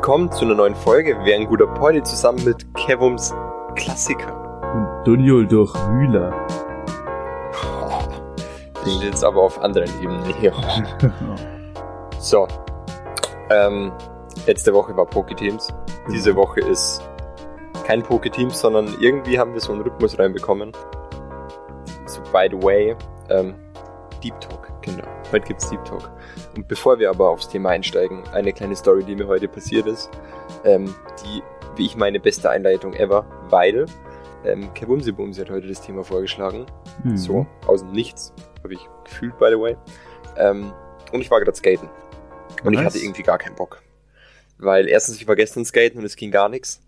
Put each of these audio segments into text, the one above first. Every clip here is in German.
Willkommen zu einer neuen Folge. Wer ein guter Party zusammen mit Kevums Klassiker. Und Dunjol durch. Ich bin jetzt aber auf anderen Ebenen hier. so. Ähm, letzte Woche war Poketeams. Diese Woche ist kein Poketeams, sondern irgendwie haben wir so einen Rhythmus reinbekommen. So, by the way, ähm, Deep Talk, genau. Heute gibt's Deep Talk. Und bevor wir aber aufs Thema einsteigen, eine kleine Story, die mir heute passiert ist, ähm, die, wie ich meine, beste Einleitung ever, weil ähm, Kevumsi Bumsi hat heute das Thema vorgeschlagen. Mhm. So, aus dem Nichts. Habe ich gefühlt, by the way. Ähm, und ich war gerade skaten. Und ich Nice. hatte irgendwie gar keinen Bock. Weil erstens, ich war gestern skaten und es ging gar nichts.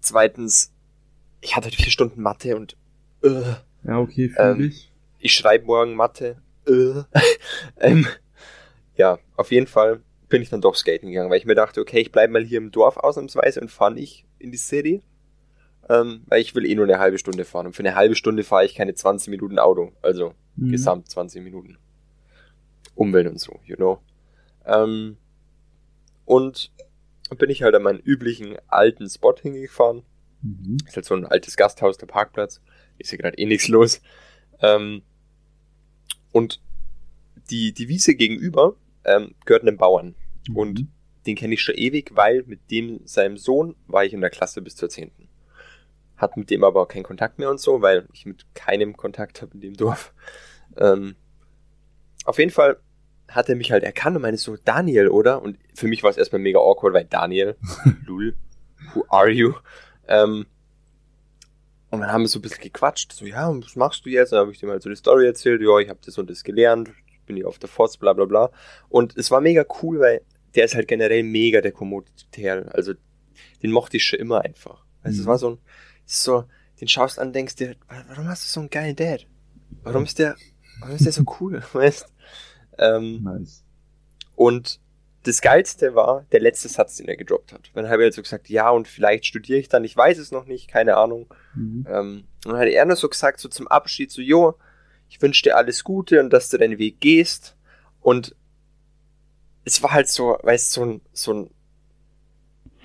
Zweitens, ich hatte heute vier Stunden Mathe und äh, Ja, okay, fühl Ähm, ich. ich schreibe morgen Mathe. Äh. ähm, ja, auf jeden Fall bin ich dann doch skaten gegangen, weil ich mir dachte, okay, ich bleibe mal hier im Dorf ausnahmsweise und fahre nicht in die City. Ähm, weil ich will eh nur eine halbe Stunde fahren. Und für eine halbe Stunde fahre ich keine 20 Minuten Auto. Also Mhm. gesamt 20 Minuten. Umwelt und so, you know. Ähm, und bin ich halt an meinen üblichen alten Spot hingefahren. Mhm. Ist halt so ein altes Gasthaus, der Parkplatz. Ist hier gerade eh nichts los. Ähm, und die, die Wiese gegenüber ähm, gehört einem Bauern. Und Mhm. den kenne ich schon ewig, weil mit dem, seinem Sohn, war ich in der Klasse bis zur 10. Hat mit dem aber auch keinen Kontakt mehr und so, weil ich mit keinem Kontakt habe in dem Dorf. Ähm, auf jeden Fall hat er mich halt erkannt und meinte so, Daniel, oder? Und für mich war es erstmal mega awkward, weil Daniel, lul, who are you? Ähm, und dann haben wir so ein bisschen gequatscht, so, ja, und was machst du jetzt? Und dann habe ich dem halt so die Story erzählt, ja, ich habe das und das gelernt, bin hier auf der Forst, bla bla bla. Und es war mega cool, weil der ist halt generell mega der Kommoditär. Also den mochte ich schon immer einfach. Also es Mhm. war so ein, so, den schaust an, denkst dir, warum hast du so einen geilen Dad? Warum ist der, warum ist der so cool, weißt? Ähm, Nice. und das Geilste war der letzte Satz, den er gedroppt hat. Dann habe ich halt so gesagt, ja, und vielleicht studiere ich dann, ich weiß es noch nicht, keine Ahnung. Mhm. Ähm, und dann hat er nur so gesagt, so zum Abschied, so, jo, ich wünsche dir alles Gute und dass du deinen Weg gehst. Und es war halt so, weißt du, so ein, so ein,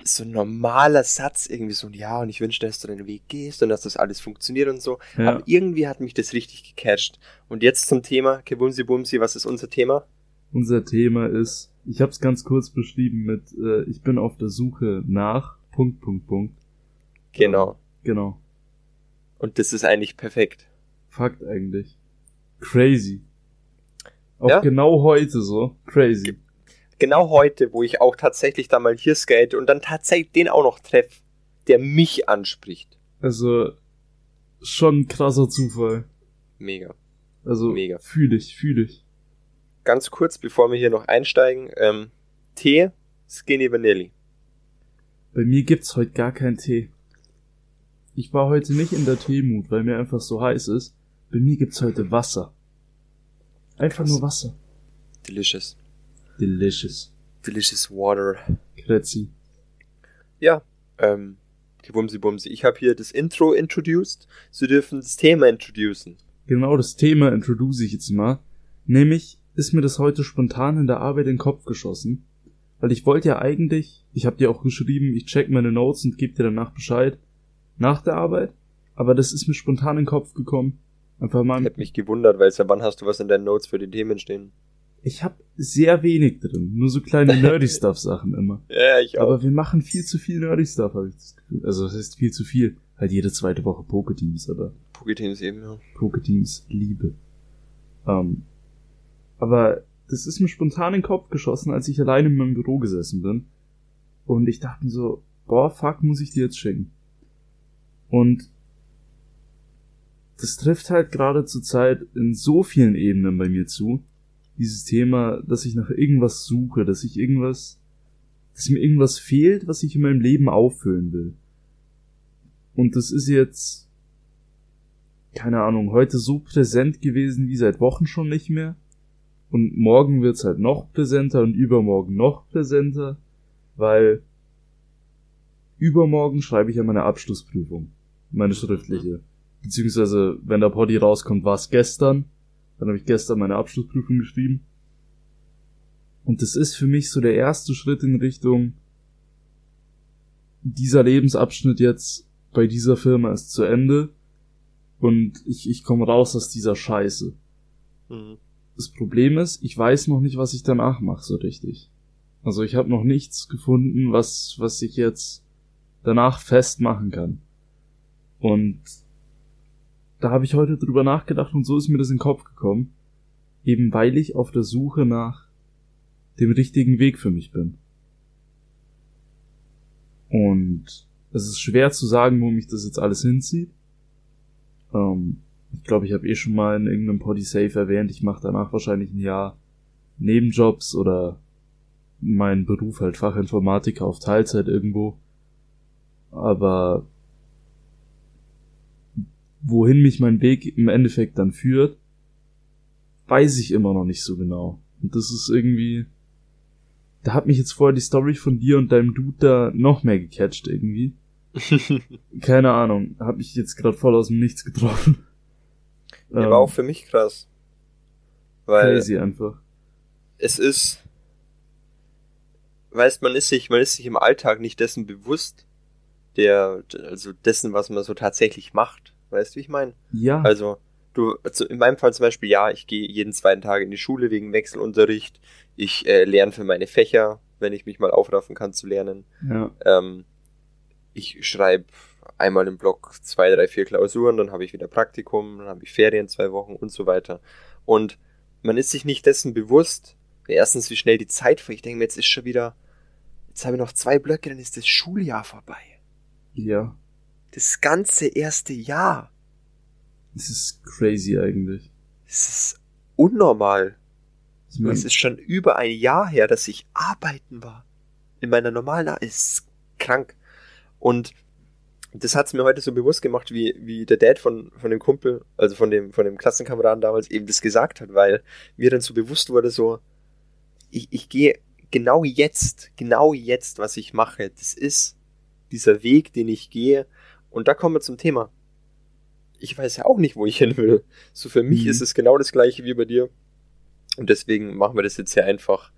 so ein normaler Satz, irgendwie so ein Ja, und ich wünsche dir, dass du deinen Weg gehst und dass das alles funktioniert und so. Ja. Aber irgendwie hat mich das richtig gecatcht. Und jetzt zum Thema, Kebumsi Bumsi, was ist unser Thema? Unser Thema ist, ich habe es ganz kurz beschrieben mit, äh, ich bin auf der Suche nach Punkt, Punkt, Punkt. Genau. Genau. Und das ist eigentlich perfekt. Fakt eigentlich. Crazy. Auch Ja? genau heute so. Crazy. Genau heute, wo ich auch tatsächlich da mal hier skate und dann tatsächlich den auch noch treff, der mich anspricht. Also, schon ein krasser Zufall. Mega. Also, Mega. fühl ich, fühl ich. Ganz kurz, bevor wir hier noch einsteigen, ähm, Tee, Skinny Vanilli. Bei mir gibt's heute gar keinen Tee. Ich war heute nicht in der Teemut, weil mir einfach so heiß ist. Bei mir gibt's heute Wasser. Einfach Krass. nur Wasser. Delicious. Delicious. Delicious Water. Kretzi. Ja, ähm, Bumsi Bumsi. Ich habe hier das Intro introduced. Sie dürfen das Thema introducen. Genau das Thema introduce ich jetzt mal. Nämlich ist mir das heute spontan in der Arbeit in den Kopf geschossen. Weil ich wollte ja eigentlich, ich habe dir auch geschrieben, ich check meine Notes und gebe dir danach Bescheid. Nach der Arbeit. Aber das ist mir spontan in den Kopf gekommen. Einfach mal Ich hab mich gewundert, weil seit wann hast du was in deinen Notes für die Themen stehen? Ich habe sehr wenig drin, nur so kleine nerdy Stuff Sachen immer. Ja, ich auch. Aber wir machen viel zu viel nerdy Stuff, habe ich das Gefühl. Also das heißt viel zu viel. Halt jede zweite Woche Poketeams, aber Poketeams eben, ja. Poketeams Liebe. Ähm, aber das ist mir spontan in den Kopf geschossen, als ich alleine in meinem Büro gesessen bin. Und ich dachte mir so, boah, fuck, muss ich dir jetzt schicken. Und das trifft halt gerade zur Zeit in so vielen Ebenen bei mir zu. Dieses Thema, dass ich nach irgendwas suche, dass ich irgendwas, dass mir irgendwas fehlt, was ich in meinem Leben auffüllen will. Und das ist jetzt, keine Ahnung, heute so präsent gewesen wie seit Wochen schon nicht mehr. Und morgen wird's halt noch präsenter und übermorgen noch präsenter, weil übermorgen schreibe ich ja meine Abschlussprüfung, meine schriftliche. Beziehungsweise, wenn der Poddy rauskommt, war's gestern. Dann habe ich gestern meine Abschlussprüfung geschrieben. Und das ist für mich so der erste Schritt in Richtung, dieser Lebensabschnitt jetzt bei dieser Firma ist zu Ende und ich, ich komme raus aus dieser Scheiße. Mhm. Das Problem ist, ich weiß noch nicht, was ich danach mache so richtig. Also ich habe noch nichts gefunden, was, was ich jetzt danach festmachen kann. Und da habe ich heute drüber nachgedacht und so ist mir das in den Kopf gekommen. Eben weil ich auf der Suche nach dem richtigen Weg für mich bin. Und es ist schwer zu sagen, wo mich das jetzt alles hinzieht. Ähm, ich glaube, ich habe eh schon mal in irgendeinem Podysafe erwähnt, ich mache danach wahrscheinlich ein Jahr Nebenjobs oder meinen Beruf halt Fachinformatiker auf Teilzeit irgendwo. Aber wohin mich mein Weg im Endeffekt dann führt, weiß ich immer noch nicht so genau. Und das ist irgendwie, da hat mich jetzt vorher die Story von dir und deinem Dude da noch mehr gecatcht irgendwie. Keine Ahnung, hat mich jetzt gerade voll aus dem Nichts getroffen. Der ähm, war auch für mich krass. Weil crazy einfach. Es ist, weißt, man ist sich, man ist sich im Alltag nicht dessen bewusst, der, also dessen, was man so tatsächlich macht. Weißt du, wie ich meine? Ja. Also, du, also in meinem Fall zum Beispiel, ja, ich gehe jeden zweiten Tag in die Schule wegen Wechselunterricht. Ich äh, lerne für meine Fächer, wenn ich mich mal aufraffen kann zu lernen. Ja. Ähm, ich schreibe einmal im Block zwei, drei, vier Klausuren, dann habe ich wieder Praktikum, dann habe ich Ferien zwei Wochen und so weiter. Und man ist sich nicht dessen bewusst, erstens, wie schnell die Zeit vergeht. Ich denke mir, jetzt ist schon wieder, jetzt habe ich noch zwei Blöcke, dann ist das Schuljahr vorbei. Ja. Das ganze erste Jahr. Das ist crazy eigentlich. Das ist unnormal. Es ist schon über ein Jahr her, dass ich arbeiten war. In meiner normalen, Ar ist krank. Und das hat's mir heute so bewusst gemacht, wie, wie der Dad von, von dem Kumpel, also von dem, von dem Klassenkameraden damals eben das gesagt hat, weil mir dann so bewusst wurde, so, ich, ich gehe genau jetzt, genau jetzt, was ich mache, das ist dieser Weg, den ich gehe. Und da kommen wir zum Thema. Ich weiß ja auch nicht, wo ich hin will. So für mich mhm. ist es genau das gleiche wie bei dir. Und deswegen machen wir das jetzt hier einfach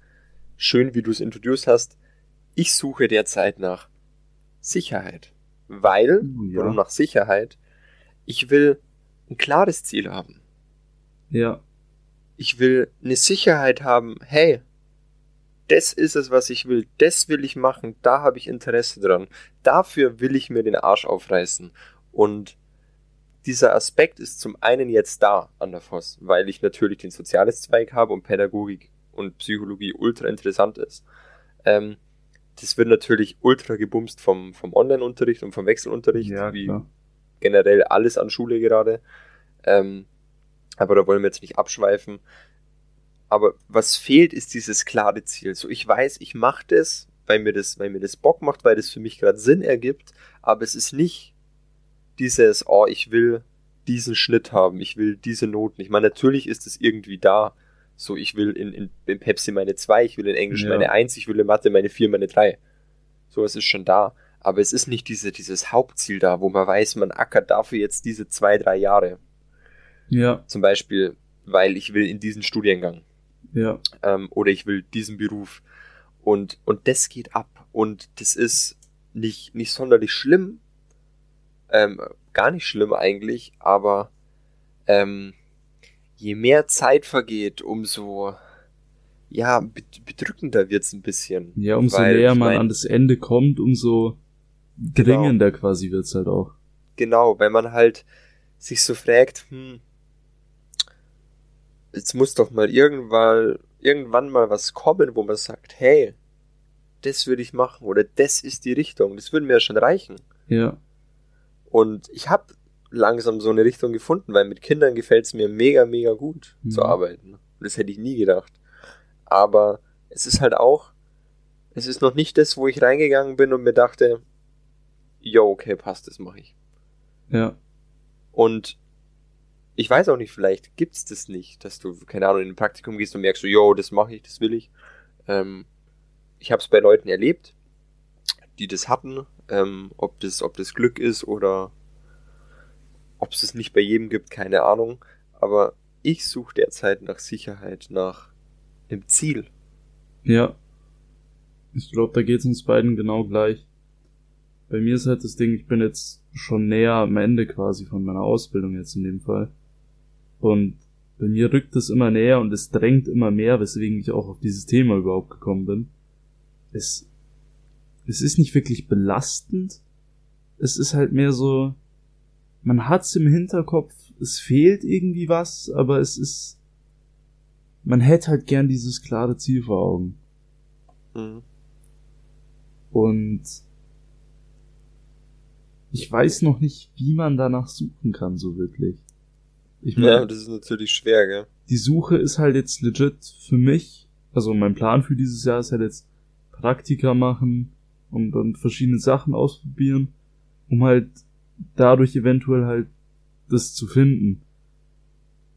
schön, wie du es introduced hast. Ich suche derzeit nach Sicherheit. Weil, oh, ja. warum nach Sicherheit? Ich will ein klares Ziel haben. Ja. Ich will eine Sicherheit haben, hey, das ist es, was ich will, das will ich machen, da habe ich Interesse dran. Dafür will ich mir den Arsch aufreißen. Und dieser Aspekt ist zum einen jetzt da an der FOS, weil ich natürlich den soziales Zweig habe und Pädagogik und Psychologie ultra interessant ist. Ähm, das wird natürlich ultra gebumst vom, vom Online-Unterricht und vom Wechselunterricht, ja, wie generell alles an Schule gerade. Ähm, aber da wollen wir jetzt nicht abschweifen. Aber was fehlt, ist dieses klare Ziel. So, ich weiß, ich mache das, weil mir das, weil mir das Bock macht, weil das für mich gerade Sinn ergibt, aber es ist nicht dieses, oh, ich will diesen Schnitt haben, ich will diese Noten. Ich meine, natürlich ist es irgendwie da, so, ich will in, in, in Pepsi meine 2, ich will in Englisch ja. meine 1, ich will in Mathe meine 4, meine 3. So, es ist schon da. Aber es ist nicht diese, dieses Hauptziel da, wo man weiß, man ackert dafür jetzt diese zwei, drei Jahre. Ja. Zum Beispiel, weil ich will in diesen Studiengang. Ja. Ähm, oder ich will diesen Beruf. Und, und das geht ab. Und das ist nicht, nicht sonderlich schlimm. Ähm, gar nicht schlimm eigentlich, aber ähm, je mehr Zeit vergeht, umso ja, bedrückender wird's ein bisschen. Ja, umso weil, näher man mein, an das Ende kommt, umso dringender genau, quasi wird's halt auch. Genau, wenn man halt sich so fragt, hm, jetzt muss doch mal irgendwann, irgendwann mal was kommen, wo man sagt, hey, das würde ich machen oder das ist die Richtung, das würde mir ja schon reichen. Ja. Und ich habe langsam so eine Richtung gefunden, weil mit Kindern gefällt es mir mega, mega gut mhm. zu arbeiten. Das hätte ich nie gedacht. Aber es ist halt auch, es ist noch nicht das, wo ich reingegangen bin und mir dachte, jo, okay, passt, das mache ich. Ja. Und ich weiß auch nicht, vielleicht gibt's das nicht, dass du, keine Ahnung, in ein Praktikum gehst und merkst so, yo, das mache ich, das will ich. Ähm, ich habe es bei Leuten erlebt, die das hatten, ähm, ob das, ob das Glück ist oder ob es es nicht bei jedem gibt, keine Ahnung. Aber ich suche derzeit nach Sicherheit, nach dem Ziel. Ja. Ich glaube, da geht es uns beiden genau gleich. bei mir ist halt das Ding, ich bin jetzt schon näher am Ende quasi von meiner Ausbildung jetzt in dem Fall. Und bei mir rückt es immer näher und es drängt immer mehr, weswegen ich auch auf dieses Thema überhaupt gekommen bin. Es, es ist nicht wirklich belastend. Es ist halt mehr so, man hat's im Hinterkopf, es fehlt irgendwie was, aber es ist, man hätte halt gern dieses klare Ziel vor Augen. Mhm. Und ich weiß noch nicht, wie man danach suchen kann, so wirklich. Ich mein, ja, das ist natürlich schwer, gell? Die Suche ist halt jetzt legit für mich, also mein Plan für dieses Jahr ist halt jetzt Praktika machen und dann verschiedene Sachen ausprobieren, um halt dadurch eventuell halt das zu finden.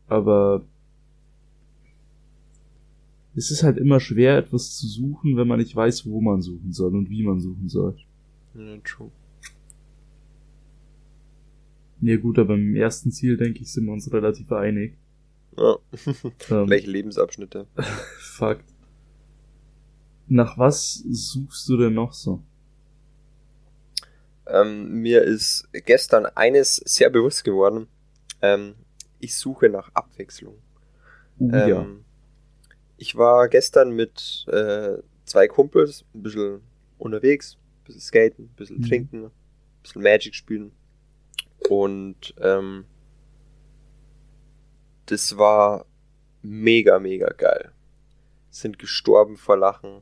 Aber es ist halt immer schwer, etwas zu suchen, wenn man nicht weiß, wo man suchen soll und wie man suchen soll. Ja, true. Ja gut, aber im ersten Ziel, denke ich, sind wir uns relativ einig. Ja. ähm, Gleiche Lebensabschnitte. Fakt. Nach was suchst du denn noch so? Ähm, mir ist gestern eines sehr bewusst geworden. Ähm, ich suche nach Abwechslung. Uh, ähm, ja. Ich war gestern mit äh, zwei Kumpels ein bisschen unterwegs, ein bisschen skaten, ein bisschen mhm. trinken, ein bisschen Magic spielen. Und ähm, das war mega, mega geil. Sind gestorben vor Lachen.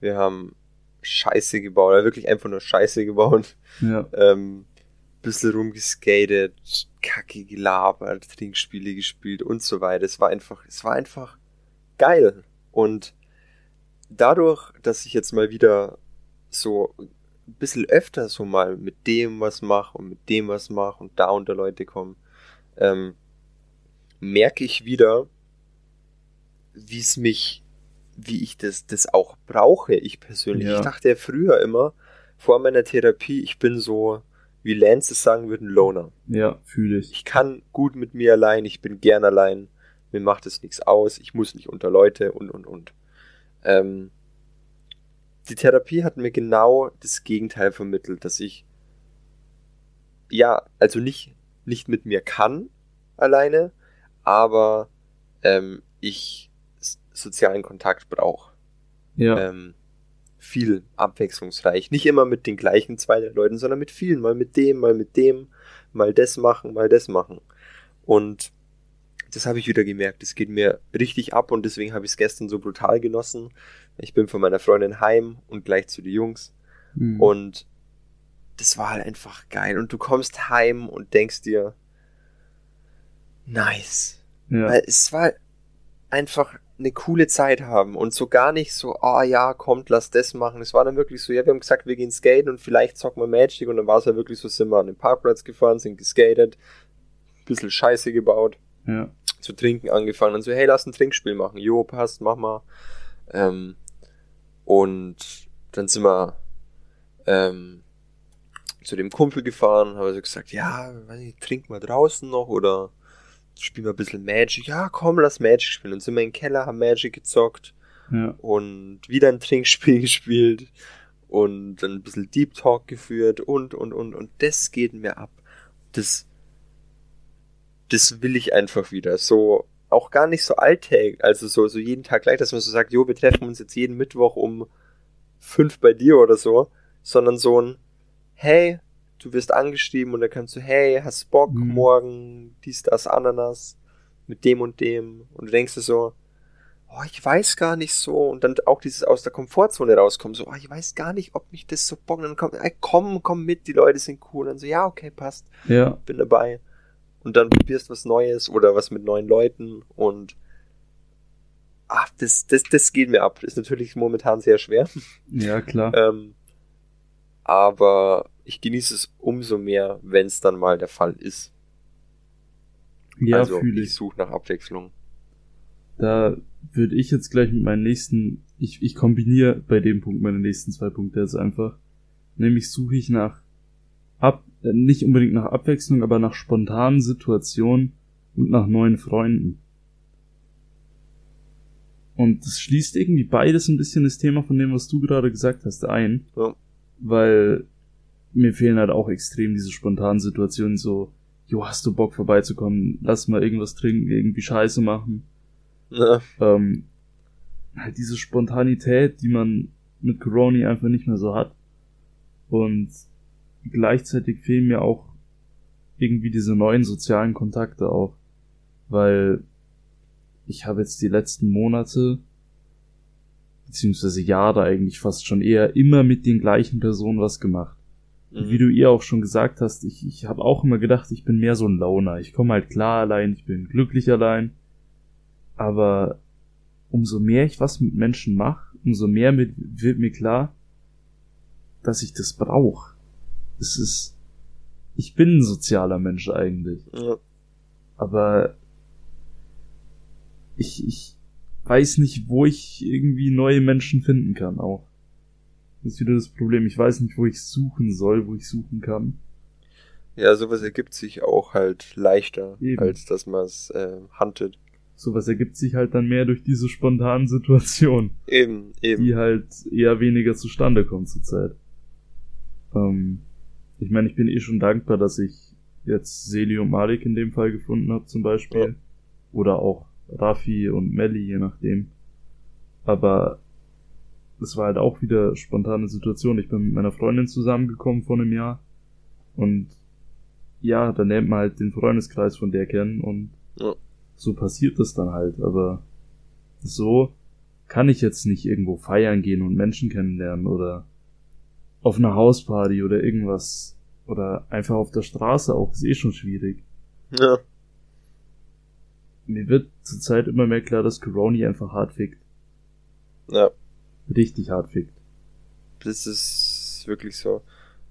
Wir haben Scheiße gebaut, oder wirklich einfach nur Scheiße gebaut. Ja. Ähm, bisschen rumgeskatet, Kacke gelabert, Trinkspiele gespielt und so weiter. Es war einfach, es war einfach geil. Und dadurch, dass ich jetzt mal wieder so ein bisschen öfter so mal mit dem was mache und mit dem was mache und da unter Leute kommen, ähm, merke ich wieder, wie es mich, wie ich das, das auch brauche, ich persönlich. Ja. Ich dachte ja früher immer, vor meiner Therapie, ich bin so, wie Lance es sagen würde, ein Loner. Ja, fühle ich. Ich kann gut mit mir allein, ich bin gern allein, mir macht es nichts aus, ich muss nicht unter Leute und und und. Ähm, die Therapie hat mir genau das Gegenteil vermittelt, dass ich ja, also nicht, nicht mit mir kann alleine, aber ähm, ich sozialen Kontakt brauche. Ja. Ähm, viel abwechslungsreich. Nicht immer mit den gleichen zwei Leuten, sondern mit vielen. Mal mit dem, mal mit dem, mal das machen, mal das machen. Und das habe ich wieder gemerkt. Das geht mir richtig ab und deswegen habe ich es gestern so brutal genossen. Ich bin von meiner Freundin heim und gleich zu den Jungs. Mhm. Und das war halt einfach geil. Und du kommst heim und denkst dir, nice. Ja. Weil es war einfach eine coole Zeit haben und so gar nicht so, ah oh ja, kommt, lass das machen. Es war dann wirklich so, ja, wir haben gesagt, wir gehen skaten und vielleicht zocken wir Magic und dann war es ja wirklich so, sind wir an den Parkplatz gefahren, sind geskatet, bisschen Scheiße gebaut, ja. Zu trinken angefangen und so, hey, lass ein Trinkspiel machen. Jo, passt, mach mal. Ähm, und dann sind wir ähm, zu dem Kumpel gefahren, habe so gesagt, ja, weiß nicht, trink mal draußen noch oder spielen wir ein bisschen Magic. Ja, komm, lass Magic spielen. Und sind wir im Keller, haben Magic gezockt ja. und wieder ein Trinkspiel gespielt und dann ein bisschen Deep Talk geführt und, und, und, und das geht mir ab. Das, das will ich einfach wieder. So, auch gar nicht so alltäglich, also so, so jeden Tag gleich, dass man so sagt, jo, wir treffen uns jetzt jeden Mittwoch um fünf bei dir oder so, sondern so ein, hey, du wirst angeschrieben und dann kannst du, hey, hast Bock, mhm. morgen dies, das, Ananas, mit dem und dem. Und du denkst dir so, oh, ich weiß gar nicht so. Und dann auch dieses aus der Komfortzone rauskommen, so, oh, ich weiß gar nicht, ob mich das so bockt. Und dann kommt, ey, komm, komm mit, die Leute sind cool. Und dann so, ja, okay, passt. Ja. Bin dabei. Und dann probierst was Neues oder was mit neuen Leuten und ach, das, das, das geht mir ab. Ist natürlich momentan sehr schwer. Ja, klar. ähm, aber ich genieße es umso mehr, wenn es dann mal der Fall ist. Ja, also ich. ich suche nach Abwechslung. Da würde ich jetzt gleich mit meinen nächsten, ich, ich kombiniere bei dem Punkt meine nächsten zwei Punkte jetzt einfach. Nämlich suche ich nach ab, äh, nicht unbedingt nach Abwechslung, aber nach spontanen Situationen und nach neuen Freunden. Und das schließt irgendwie beides ein bisschen das Thema von dem, was du gerade gesagt hast, ein. Ja. Weil mir fehlen halt auch extrem diese spontanen Situationen, so, jo, hast du Bock vorbeizukommen, lass mal irgendwas trinken, irgendwie Scheiße machen. Ja. Ähm, halt diese Spontanität, die man mit Corona einfach nicht mehr so hat. Und gleichzeitig fehlen mir auch irgendwie diese neuen sozialen Kontakte auch. Weil ich habe jetzt die letzten Monate, beziehungsweise Jahre eigentlich fast schon eher immer mit den gleichen Personen was gemacht. Und wie du ihr auch schon gesagt hast, ich, ich habe auch immer gedacht, ich bin mehr so ein Launer. Ich komme halt klar allein, ich bin glücklich allein. Aber umso mehr ich was mit Menschen mache, umso mehr mit, wird mir klar, dass ich das brauche. Es ist, ich bin ein sozialer Mensch eigentlich. Ja. Aber ich, ich weiß nicht, wo ich irgendwie neue Menschen finden kann auch. Das ist wieder das Problem. Ich weiß nicht, wo ich suchen soll, wo ich suchen kann. ja, sowas ergibt sich auch halt leichter, Eben. als dass man es äh, huntet. Sowas ergibt sich halt dann mehr durch diese spontanen Situationen, Eben, eben. die halt eher weniger zustande kommen zurzeit. Ähm, ich meine, ich bin eh schon dankbar, dass ich jetzt Seli und Malik in dem Fall gefunden habe, zum Beispiel. Ja. Oder auch Rafi und Melli, je nachdem. Aber es war halt auch wieder spontane Situation. Ich bin mit meiner Freundin zusammengekommen vor einem Jahr. Und ja, dann lernt man halt den Freundeskreis von der kennen und Ja. so passiert das dann halt. Aber so kann ich jetzt nicht irgendwo feiern gehen und Menschen kennenlernen oder auf einer Hausparty oder irgendwas. Oder einfach auf der Straße auch, ist eh schon schwierig. Ja. Mir wird zurzeit immer mehr klar, dass Corona einfach hart fickt. ja, Richtig hart fickt. das ist wirklich so.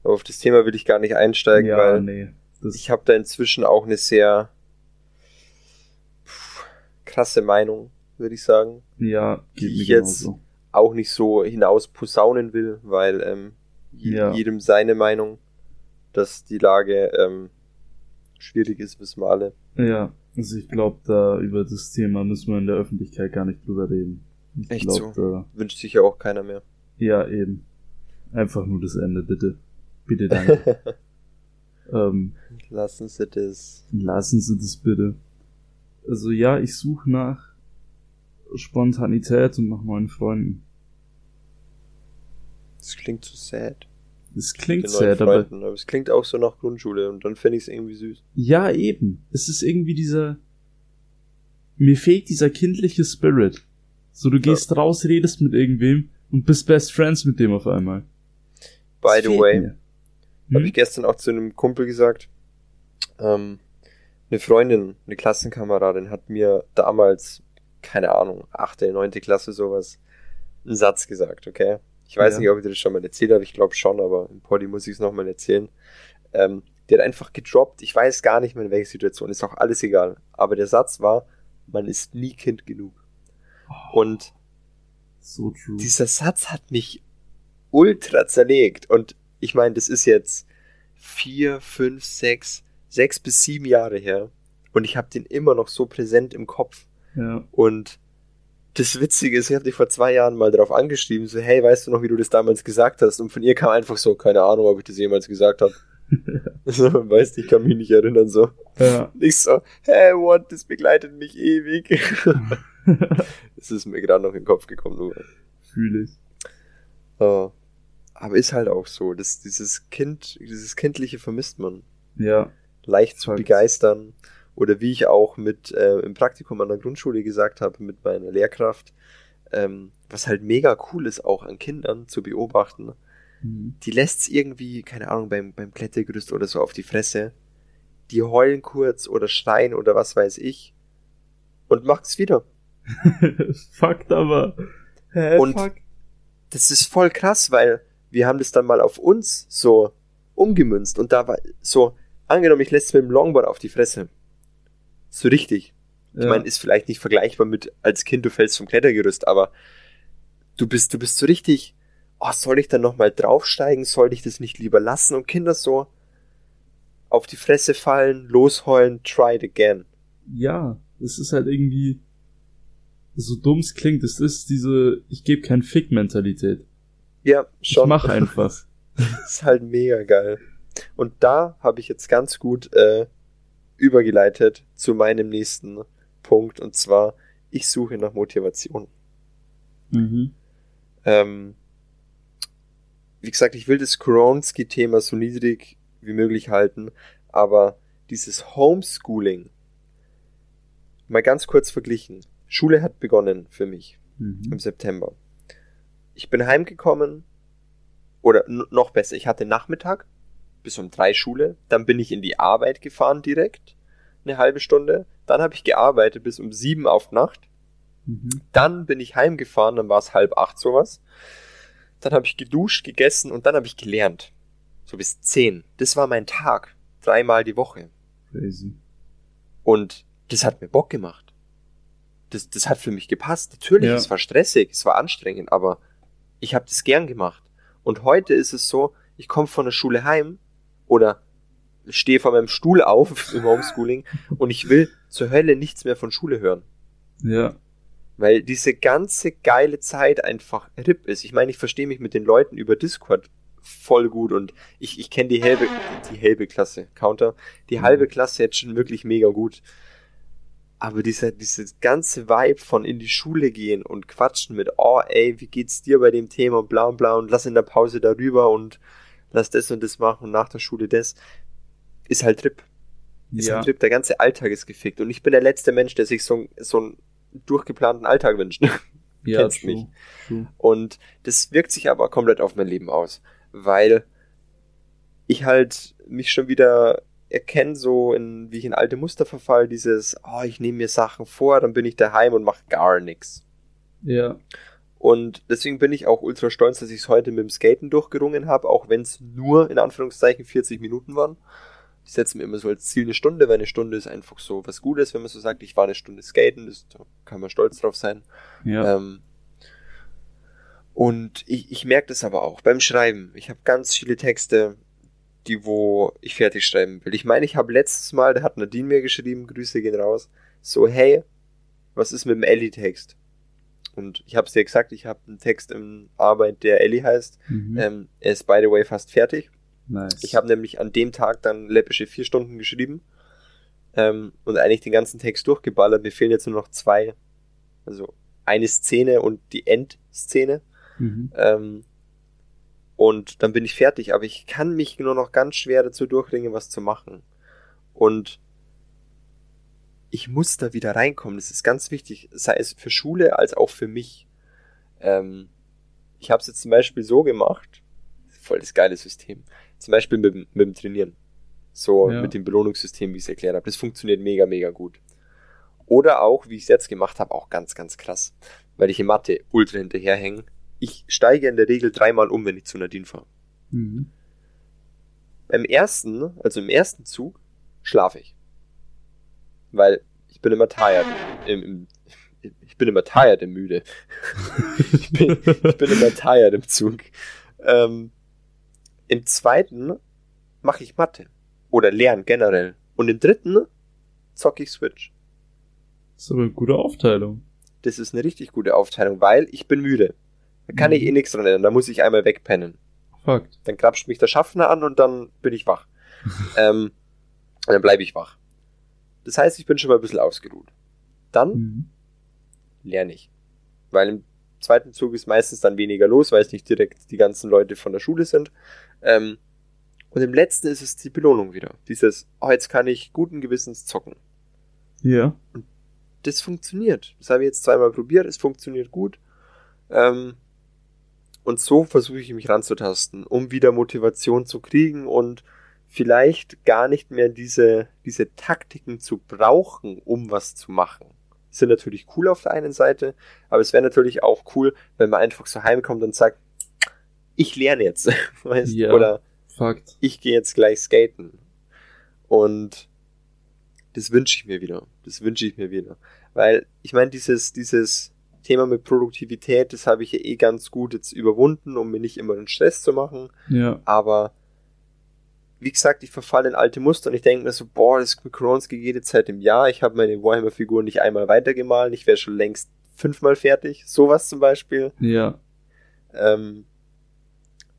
Aber auf das Thema will ich gar nicht einsteigen, ja, weil nee. Ich habe da inzwischen auch eine sehr pff, krasse Meinung, würde ich sagen. ja, die ich jetzt-. Auch nicht so hinaus posaunen will, weil ähm, Ja. jedem seine Meinung, dass die Lage ähm, schwierig ist, wissen wir alle. Ja, also ich glaube, da über das Thema müssen wir in der Öffentlichkeit gar nicht drüber reden. Ich Echt glaub, so? Wünscht sich ja auch keiner mehr. Da, ja, eben. Einfach nur das Ende, bitte. Bitte danke. ähm, Lassen Sie das. lassen Sie das bitte. Also ja, ich suche nach Spontanität und nach neuen Freunden. Das klingt so sad. Das Den klingt sad, aber Freunden, aber es klingt auch so nach Grundschule und dann fände ich es irgendwie süß. Ja, eben. Es ist irgendwie dieser. Mir fehlt dieser kindliche Spirit. So, du gehst raus, redest mit irgendwem und bist Best Friends mit dem auf einmal. By the way, mir. habe Hm? ich gestern auch zu einem Kumpel gesagt, ähm, eine Freundin, eine Klassenkameradin hat mir damals, keine Ahnung, achte, neunte Klasse sowas, einen Satz gesagt, okay? Ich weiß Ja. nicht, ob ich dir das schon mal erzählt habe, ich glaube schon, aber im Poddy muss ich es nochmal erzählen. Ähm, die hat einfach gedroppt, ich weiß gar nicht mehr in welcher Situation, ist auch alles egal. Aber der Satz war, man ist nie Kind genug. Und So dieser Satz hat mich ultra zerlegt. Und ich meine, das ist jetzt vier, fünf, sechs, sechs bis sieben Jahre her. Und ich habe den immer noch so präsent im Kopf. Ja. Und das Witzige ist, ich habe dich vor zwei Jahren mal darauf angeschrieben, so, hey, weißt du noch, wie du das damals gesagt hast? Und von ihr kam einfach so, keine Ahnung, ob ich das jemals gesagt habe. so, weißt du, ich kann mich nicht erinnern, so. ja. Nicht so, hey, what, das begleitet mich ewig. das ist mir gerade noch in den Kopf gekommen, nur. Fühle ich. Ja. Aber ist halt auch so, dass dieses Kind, dieses Kindliche vermisst man. Ja. Leicht zu begeistern. Oder wie ich auch mit äh, im Praktikum an der Grundschule gesagt habe, mit meiner Lehrkraft, ähm, was halt mega cool ist, auch an Kindern zu beobachten. Mhm. Die lässt's irgendwie, keine Ahnung, beim, beim Klettergerüst oder so auf die Fresse. Die heulen kurz oder schreien oder was weiß ich. Und macht's wieder. Fakt aber. Hä, Und- fuck. das ist voll krass, weil wir haben das dann mal auf uns so umgemünzt und da war so, angenommen, ich lässt mit dem Longboard auf die Fresse. So richtig. Ich Ja. meine, ist vielleicht nicht vergleichbar mit als Kind du fällst vom Klettergerüst, aber du bist, du bist so richtig, oh, soll ich dann nochmal draufsteigen? Soll ich das nicht lieber lassen? Und Kinder so auf die Fresse fallen, losheulen, try it again. ja, es ist halt irgendwie so dumm es klingt, es ist diese ich gebe kein Fick Mentalität. Ja, schon. Ich mach einfach. ist halt mega geil. Und da habe ich jetzt ganz gut äh, übergeleitet zu meinem nächsten Punkt und zwar, ich suche nach Motivation. Mhm. Ähm, wie gesagt, ich will das Koronski-Thema so niedrig wie möglich halten, aber dieses Homeschooling, mal ganz kurz verglichen. Schule hat begonnen für mich Mhm. im September. Ich bin heimgekommen, oder noch besser, ich hatte Nachmittag bis um drei Schule, dann bin ich in die Arbeit gefahren direkt, eine halbe Stunde, dann habe ich gearbeitet bis um sieben auf Nacht, Mhm. dann bin ich heimgefahren, dann war es halb acht sowas, dann habe ich geduscht, gegessen und dann habe ich gelernt. So bis zehn. Das war mein Tag, dreimal die Woche. Crazy. Und das hat mir Bock gemacht. Das, das hat für mich gepasst. Natürlich, Ja. es war stressig, es war anstrengend, aber ich habe das gern gemacht. Und heute ist es so, ich komme von der Schule heim oder stehe von meinem Stuhl auf im Homeschooling und ich will zur Hölle nichts mehr von Schule hören. Ja. Weil diese ganze geile Zeit einfach RIP ist. Ich meine, ich verstehe mich mit den Leuten über Discord voll gut und ich, ich kenne die halbe, die halbe Klasse, Counter, die halbe Klasse jetzt schon wirklich mega gut. Aber dieser, dieses ganze Vibe von in die Schule gehen und quatschen mit, oh ey, wie geht's dir bei dem Thema und bla und bla und lass in der Pause darüber und lass das und das machen und nach der Schule das, ist halt RIP. Ist Ja. halt RIP. Der ganze Alltag ist gefickt und ich bin der letzte Mensch, der sich so, so einen durchgeplanten Alltag wünscht. Ja, kennst true. mich. True. Und das wirkt sich aber komplett auf mein Leben aus, weil ich halt mich schon wieder erkenne, so in, wie ich in alte Muster verfall, dieses, oh, ich nehme mir Sachen vor, dann bin ich daheim und mache gar nichts. Ja. Und deswegen bin ich auch ultra stolz, dass ich es heute mit dem Skaten durchgerungen habe, auch wenn es nur in Anführungszeichen 40 Minuten waren. Ich setze mir immer so als Ziel eine Stunde, weil eine Stunde ist einfach so was Gutes, wenn man so sagt, ich war eine Stunde skaten, das, da kann man stolz drauf sein. Ja. Ähm, und ich, ich merke das aber auch beim Schreiben. Ich habe ganz viele Texte, die wo ich fertig schreiben will. Ich meine, ich habe letztes Mal, da hat Nadine mir geschrieben, Grüße gehen raus, so, hey, was ist mit dem Ellie-Text? Und ich habe es dir gesagt, ich habe einen Text in Arbeit, der Ellie heißt. Mhm. Ähm, er ist, by the way, fast fertig. nice. Ich habe nämlich an dem Tag dann läppische vier Stunden geschrieben ähm, und eigentlich den ganzen Text durchgeballert. Mir fehlen jetzt nur noch zwei, also eine Szene und die Endszene. Mhm. Ähm, und dann bin ich fertig, aber ich kann mich nur noch ganz schwer dazu durchringen, was zu machen. Und ich muss da wieder reinkommen. Das ist ganz wichtig, sei es für Schule als auch für mich. Ähm, ich habe es jetzt zum Beispiel so gemacht, voll das geile System. Zum Beispiel mit, dem- mit dem Trainieren. So Ja. mit dem Belohnungssystem, wie ich es erklärt habe. Das funktioniert mega, mega gut. Oder auch, wie ich es jetzt gemacht habe, auch ganz, ganz krass. Weil ich in Mathe ultra hinterherhänge. Ich steige in der Regel dreimal um, wenn ich zu Nadine fahre. Mhm. Beim ersten, also im ersten Zug, schlafe ich. Weil ich bin immer tired. Im, im, ich bin immer tired im müde. ich, bin, ich bin immer tired im Zug. Ähm, Im zweiten mache ich Mathe. Oder lernen generell. Und im dritten zocke ich Switch. Das ist aber eine gute Aufteilung. Das ist eine richtig gute Aufteilung, weil ich bin müde. Da kann ich Mhm. eh nichts dran ändern. Da muss ich einmal wegpennen. Fakt. Dann krapscht mich der Schaffner an und dann bin ich wach. ähm, dann bleibe ich wach. Das heißt, ich bin schon mal ein bisschen ausgeruht. Dann Mhm. lerne ich. Weil im zweiten Zug ist meistens dann weniger los, weil es nicht direkt die ganzen Leute von der Schule sind. Ähm, und im letzten ist es die Belohnung wieder. Dieses, oh, jetzt kann ich guten Gewissens zocken. Ja. das funktioniert. Das habe ich jetzt zweimal probiert, es funktioniert gut. Ähm, und so versuche ich mich ranzutasten, um wieder Motivation zu kriegen und vielleicht gar nicht mehr diese, diese Taktiken zu brauchen, um was zu machen. Sind natürlich cool auf der einen Seite, aber es wäre natürlich auch cool, wenn man einfach so heimkommt und sagt, ich lerne jetzt, weißt, Ja. oder Fakt. ich gehe jetzt gleich skaten. Und das wünsche ich mir wieder. Das wünsche ich mir wieder. Weil, ich meine, dieses, dieses Thema mit Produktivität, das habe ich ja eh ganz gut jetzt überwunden, um mir nicht immer einen Stress zu machen. Ja. Aber wie gesagt, ich verfalle in alte Muster und ich denke mir so, boah, das Kronski geht jetzt seit dem Jahr. Ich habe meine Warhammer-Figur nicht einmal weitergemalt. Ich wäre schon längst fünfmal fertig. Sowas zum Beispiel. Ja. Ähm,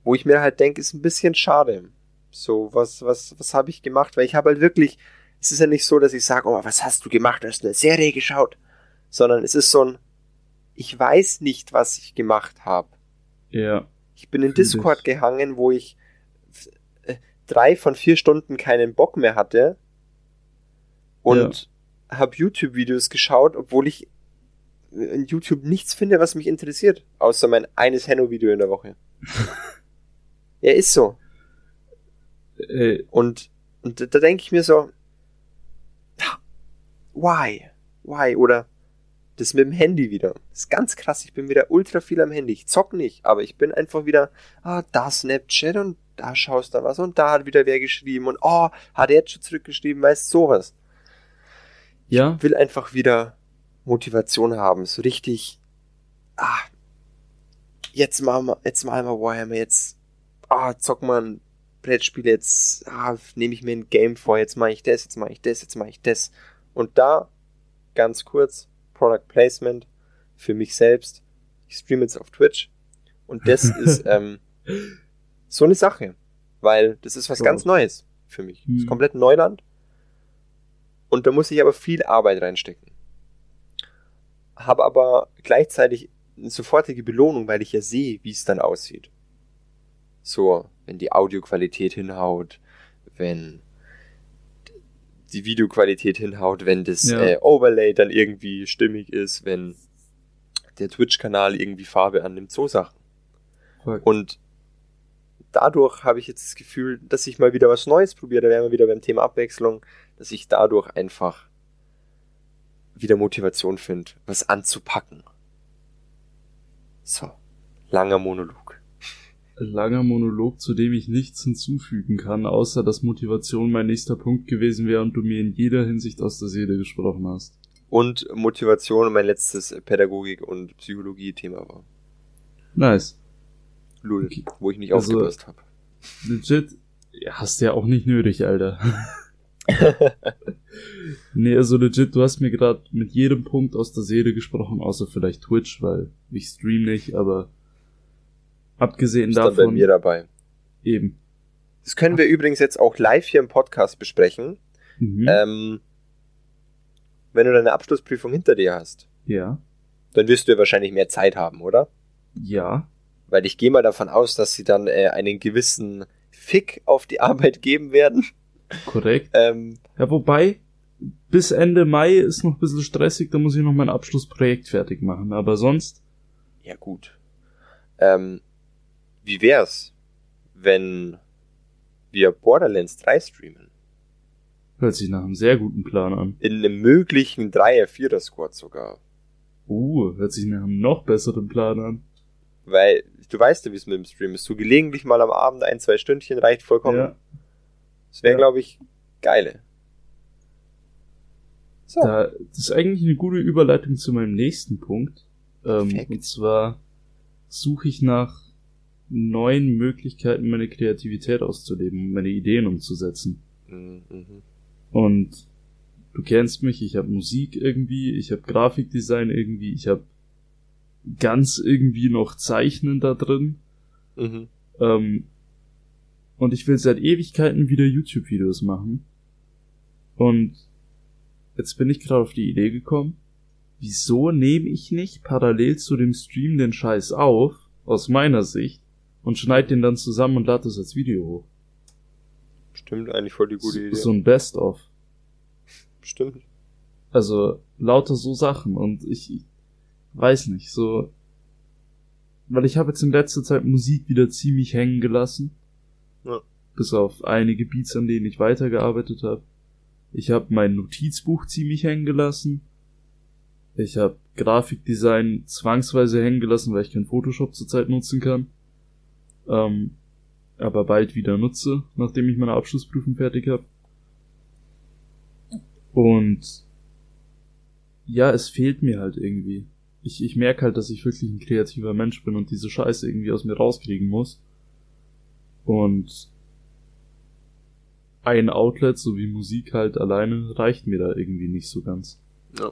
wo ich mir halt denke, ist ein bisschen schade. So, was, was, was habe ich gemacht? Weil ich habe halt wirklich, es ist ja nicht so, dass ich sage, oh, was hast du gemacht? Hast du eine Serie geschaut? Sondern es ist so ein, ich weiß nicht, was ich gemacht habe. Ja. Ich bin in Discord gehangen, wo ich drei von vier Stunden keinen Bock mehr hatte und ja. habe YouTube-Videos geschaut, obwohl ich in YouTube nichts finde, was mich interessiert, außer mein eines Henno-Video in der Woche. ja, ist so. Äh. Und, und da denke ich mir so, why? Why? Oder das mit dem Handy wieder. Das ist ganz krass. Ich bin wieder ultra viel am Handy. Ich zock nicht, aber ich bin einfach wieder, ah, da Snapchat und da schaust du was und da hat wieder wer geschrieben und oh, hat er jetzt schon zurückgeschrieben, weißt sowas. Ja. Ich will einfach wieder Motivation haben, so richtig, ah, jetzt machen wir, jetzt machen wir Warhammer, jetzt, ah, zock mal ein Brettspiel, jetzt, ah, nehme ich mir ein Game vor, jetzt mache ich das, jetzt mache ich das, jetzt mache ich das. Und da, ganz kurz, Product Placement für mich selbst. Ich streame jetzt auf Twitch. Und das ist ähm, so eine Sache. Weil das ist was ganz Neues für mich. Das ist hm. komplett Neuland. Und da muss ich aber viel Arbeit reinstecken. Habe aber gleichzeitig eine sofortige Belohnung, weil ich ja sehe, wie es dann aussieht. So, wenn die Audioqualität hinhaut, wenn die Videoqualität hinhaut, wenn das ja. äh, Overlay dann irgendwie stimmig ist, wenn der Twitch-Kanal irgendwie Farbe annimmt, so Sachen. Okay. Und dadurch habe ich jetzt das Gefühl, dass ich mal wieder was Neues probiere, da wären wir wieder beim Thema Abwechslung, dass ich dadurch einfach wieder Motivation finde, was anzupacken. So, langer Monolog langer Monolog, zu dem ich nichts hinzufügen kann, außer dass Motivation mein nächster Punkt gewesen wäre und du mir in jeder Hinsicht aus der Seele gesprochen hast. Und Motivation mein letztes Pädagogik- und Psychologie-Thema war. Nice. Lul, okay. wo ich nicht also, aufgepasst habe. Legit, hast ja auch nicht nötig, Alter. nee, also legit, du hast mir gerade mit jedem Punkt aus der Seele gesprochen, außer vielleicht Twitch, weil ich stream nicht, aber Abgesehen ist davon. Dann bei mir dabei. Eben. Das können wir übrigens jetzt auch live hier im Podcast besprechen. Mhm. Ähm, wenn du deine Abschlussprüfung hinter dir hast. Ja. Dann wirst du ja wahrscheinlich mehr Zeit haben, oder? Ja. Weil ich gehe mal davon aus, dass sie dann äh, einen gewissen Fick auf die Arbeit geben werden. Korrekt. ähm, ja, wobei, bis Ende Mai ist noch ein bisschen stressig, da muss ich noch mein Abschlussprojekt fertig machen. Aber sonst. Ja, gut. Ähm, wie wär's, wenn wir Borderlands 3 streamen? Hört sich nach einem sehr guten Plan an. In einem möglichen 3er-4er-Squad sogar. Uh, hört sich nach einem noch besseren Plan an. Weil, du weißt ja, wie es mit dem Stream ist. So gelegentlich mal am Abend ein, zwei Stündchen reicht vollkommen. Ja. Das wäre, ja. glaube ich, geile. So. Da, das ist eigentlich eine gute Überleitung zu meinem nächsten Punkt. Ähm, und zwar suche ich nach neuen Möglichkeiten, meine Kreativität auszuleben, meine Ideen umzusetzen. Mhm. Und du kennst mich, ich habe Musik irgendwie, ich habe Grafikdesign irgendwie, ich habe ganz irgendwie noch Zeichnen da drin. Mhm. Ähm, und ich will seit Ewigkeiten wieder YouTube-Videos machen. Und jetzt bin ich gerade auf die Idee gekommen, wieso nehme ich nicht parallel zu dem Stream den Scheiß auf, aus meiner Sicht, und schneid den dann zusammen und lad das als Video hoch. Stimmt, eigentlich voll die gute Idee. So ein Best-of. Stimmt. Also, lauter so Sachen und ich, weiß nicht, so, weil ich habe jetzt in letzter Zeit Musik wieder ziemlich hängen gelassen. Ja. Bis auf einige Beats, an denen ich weitergearbeitet habe. Ich habe mein Notizbuch ziemlich hängen gelassen. Ich habe Grafikdesign zwangsweise hängen gelassen, weil ich kein Photoshop zurzeit nutzen kann ähm, aber bald wieder nutze, nachdem ich meine Abschlussprüfung fertig habe. Und ja, es fehlt mir halt irgendwie. Ich, ich merke halt, dass ich wirklich ein kreativer Mensch bin und diese Scheiße irgendwie aus mir rauskriegen muss. Und ein Outlet, so wie Musik halt alleine, reicht mir da irgendwie nicht so ganz. Ja.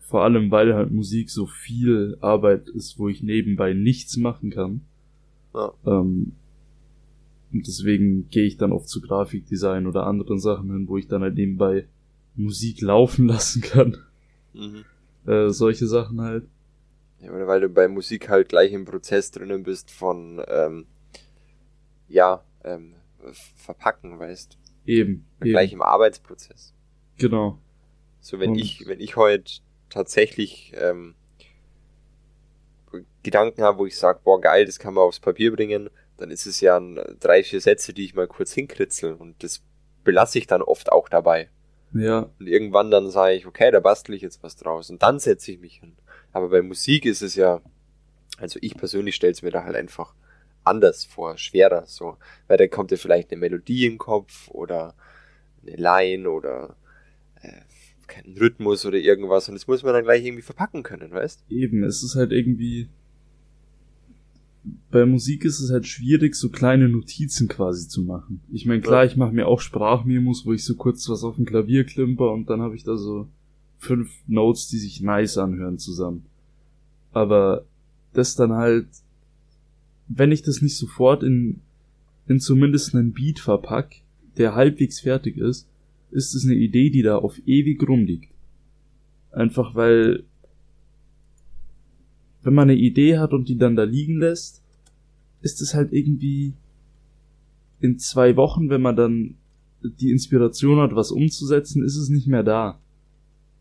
Vor allem, weil halt Musik so viel Arbeit ist, wo ich nebenbei nichts machen kann. Ja. Ähm, und deswegen gehe ich dann oft zu Grafikdesign oder anderen Sachen hin, wo ich dann halt nebenbei Musik laufen lassen kann. Mhm. Äh, solche Sachen halt. Ja, oder weil du bei Musik halt gleich im Prozess drinnen bist von, ähm, ja, ähm, verpacken, weißt. Eben. eben. Gleich im Arbeitsprozess. Genau. So, wenn Und- ich, wenn ich heute tatsächlich ähm, Gedanken habe, wo ich sage, boah, geil, das kann man aufs Papier bringen, dann ist es ja ein, drei, vier Sätze, die ich mal kurz hinkritzel und das belasse ich dann oft auch dabei. Ja, Und irgendwann dann sage ich, okay, da bastel ich jetzt was draus und dann setze ich mich hin. Aber bei Musik ist es ja, also ich persönlich stelle es mir da halt einfach anders vor, schwerer so, weil da kommt ja vielleicht eine Melodie im Kopf oder eine Line oder äh, keinen Rhythmus oder irgendwas und das muss man dann gleich irgendwie verpacken können, weißt? eben. Es ist halt irgendwie. Bei Musik ist es halt schwierig, so kleine Notizen quasi zu machen. Ich meine, klar, ich mache mir auch Sprachmemos, wo ich so kurz was auf dem Klavier klimper und dann habe ich da so fünf Notes, die sich nice anhören zusammen. Aber das dann halt, wenn ich das nicht sofort in, in zumindest einen Beat verpack, der halbwegs fertig ist, ist es eine Idee, die da auf ewig rumliegt. Einfach weil, wenn man eine Idee hat und die dann da liegen lässt, ist es halt irgendwie in zwei Wochen, wenn man dann die Inspiration hat, was umzusetzen, ist es nicht mehr da.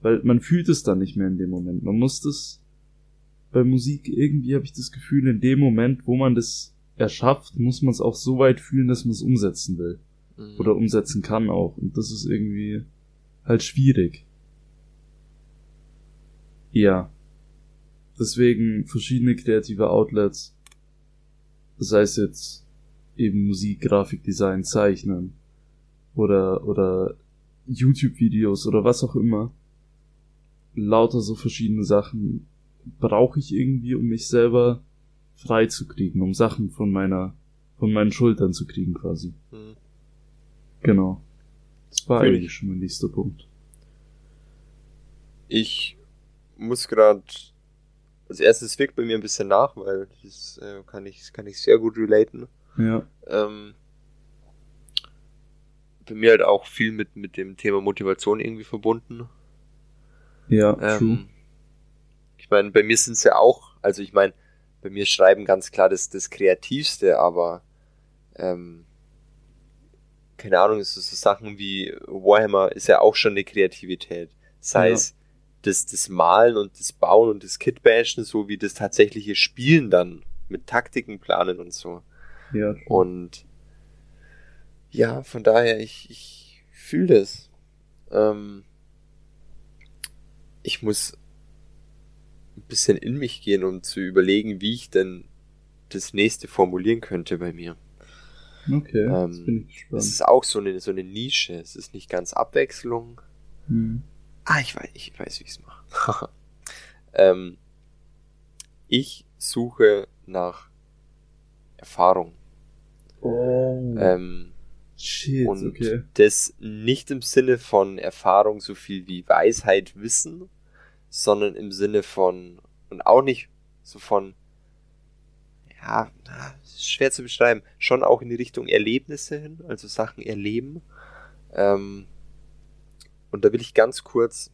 Weil man fühlt es dann nicht mehr in dem Moment. Man muss das bei Musik irgendwie habe ich das Gefühl, in dem Moment, wo man das erschafft, muss man es auch so weit fühlen, dass man es umsetzen will. Mhm. Oder umsetzen kann auch. Und das ist irgendwie halt schwierig. Ja. Deswegen verschiedene kreative Outlets. Sei es jetzt eben Musik, Grafikdesign, Zeichnen. Oder, oder YouTube-Videos oder was auch immer. Lauter so verschiedene Sachen brauche ich irgendwie, um mich selber frei zu kriegen, um Sachen von meiner, von meinen Schultern zu kriegen quasi. Mhm. Genau. Das war Fühl ich. eigentlich schon mein nächster Punkt. Ich muss gerade als erstes wirkt bei mir ein bisschen nach, weil das äh, kann ich kann ich sehr gut relaten. Ja. Ähm, bei mir halt auch viel mit mit dem Thema Motivation irgendwie verbunden. Ja, true. Ähm, ich meine, bei mir sind es ja auch, also ich meine, bei mir schreiben ganz klar das, das Kreativste, aber ähm, keine Ahnung, ist so Sachen wie Warhammer ist ja auch schon eine Kreativität. Sei Ja. es das, das Malen und das Bauen und das Kitbashen, so wie das tatsächliche Spielen dann mit Taktiken planen und so. Ja. Und ja, von daher, ich, ich fühle das. Ähm, ich muss ein bisschen in mich gehen, um zu überlegen, wie ich denn das nächste formulieren könnte bei mir. okay, ähm, bin ich Es gespannt. ist auch so eine, so eine Nische. Es ist nicht ganz Abwechslung. Hm. Ah, ich weiß, ich weiß, wie ich es mache. ähm, ich suche nach Erfahrung. Oh, Ähm, shit, Und okay. das nicht im Sinne von Erfahrung so viel wie Weisheit, Wissen, sondern im Sinne von, und auch nicht so von, ja, schwer zu beschreiben, schon auch in die Richtung Erlebnisse hin, also Sachen erleben. Ähm, und da will ich ganz kurz,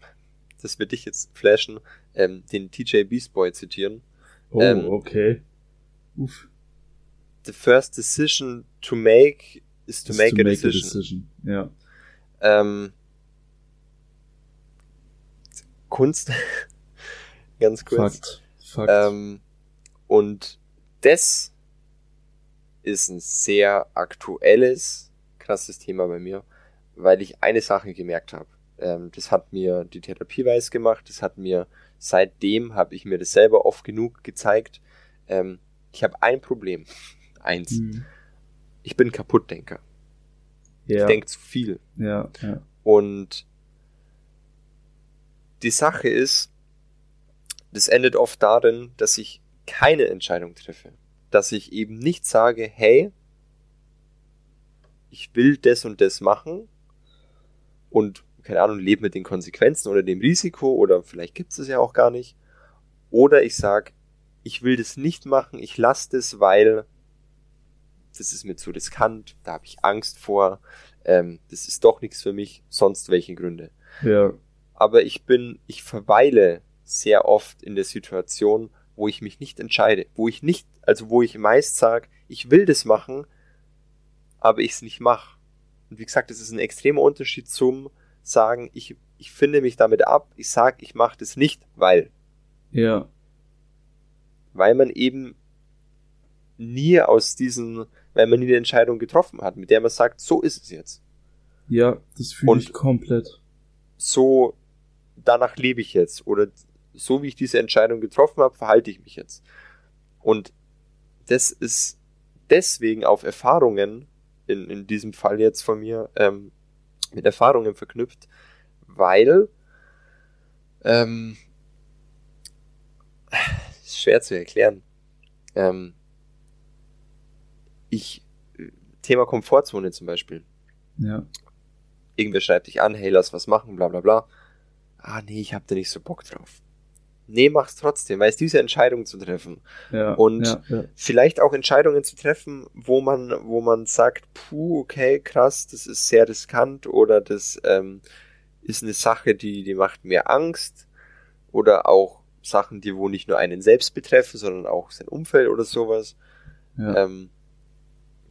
das wird dich jetzt flashen, ähm, den TJ Beast Boy zitieren. Oh, ähm, okay. Uff. The first decision to make is to Is make, a, decision. Ja. Ähm, Kunst, ganz kurz. Fakt. Fakt. Ähm, und das ist ein sehr aktuelles, krasses Thema bei mir, weil ich eine Sache gemerkt habe. Ähm, das hat mir die Therapie weiß gemacht, das hat mir, seitdem habe ich mir das selber oft genug gezeigt. Ähm, ich habe ein Problem. Eins. Hm. Ich bin Kaputtdenker. Ja. Ich denke zu viel. ja, ja. Und die Sache ist, das endet oft darin, dass ich keine Entscheidung treffe. Dass ich eben nicht sage, hey, ich will das und das machen und, keine Ahnung, lebe mit den Konsequenzen oder dem Risiko oder vielleicht gibt es es ja auch gar nicht. Oder ich sage, ich will das nicht machen, ich lasse das, weil das ist mir zu riskant, da habe ich Angst vor, ähm, das ist doch nichts für mich, sonst welche Gründe. Ja. Aber ich bin, ich verweile sehr oft in der Situation, wo ich mich nicht entscheide, wo ich nicht, also wo ich meist sage, ich will das machen, aber ich es nicht mache. Und wie gesagt, das ist ein extremer Unterschied zum sagen, ich, ich finde mich damit ab, ich sage, ich mache das nicht, weil. Ja. Weil man eben nie aus diesen, weil man nie eine Entscheidung getroffen hat, mit der man sagt, so ist es jetzt. Ja, das fühle ich komplett. So, danach lebe ich jetzt. Oder so wie ich diese Entscheidung getroffen habe, verhalte ich mich jetzt. Und das ist deswegen auf Erfahrungen, in, in diesem Fall jetzt von mir, ähm, mit Erfahrungen verknüpft, weil ähm, ist schwer zu erklären. Ähm, ich Thema Komfortzone zum Beispiel. Ja. Irgendwer schreibt dich an, hey, lass was machen, bla bla bla. Ah, nee, ich hab da nicht so Bock drauf. Nee, mach's trotzdem, weil es diese Entscheidung zu treffen. Ja, und ja, ja. vielleicht auch Entscheidungen zu treffen, wo man, wo man sagt, puh, okay, krass, das ist sehr riskant oder das ähm, ist eine Sache, die, die macht mir Angst. Oder auch Sachen, die wo nicht nur einen selbst betreffen, sondern auch sein Umfeld oder sowas. Ja. Ähm,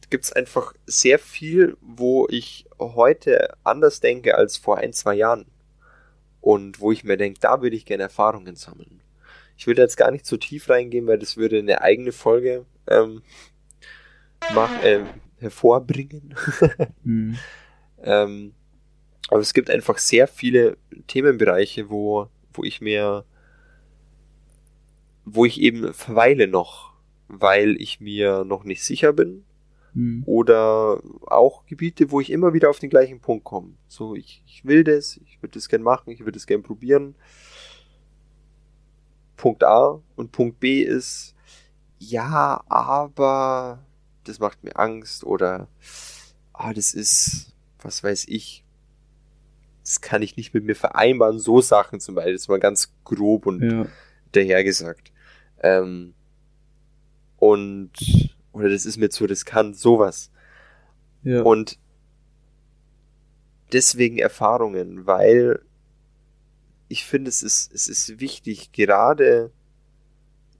gibt es einfach sehr viel, wo ich heute anders denke als vor ein, zwei Jahren. Und wo ich mir denke, da würde ich gerne Erfahrungen sammeln. Ich würde jetzt gar nicht so tief reingehen, weil das würde eine eigene Folge ähm, mach, äh, hervorbringen. Mhm. ähm, aber es gibt einfach sehr viele Themenbereiche, wo, wo ich mir, wo ich eben verweile noch, weil ich mir noch nicht sicher bin. Mhm. Oder auch Gebiete, wo ich immer wieder auf den gleichen Punkt komme. So, ich, ich will das, ich würde das gern machen, ich würde das gern probieren. Punkt A und Punkt B ist, ja, aber das macht mir Angst oder ah, das ist, was weiß ich, das kann ich nicht mit mir vereinbaren, so Sachen zum Beispiel, das war ganz grob und Ja. dahergesagt. Ähm, und, oder das ist mir zu riskant, sowas. Ja. Und deswegen Erfahrungen, weil ich finde, es ist, es ist wichtig, gerade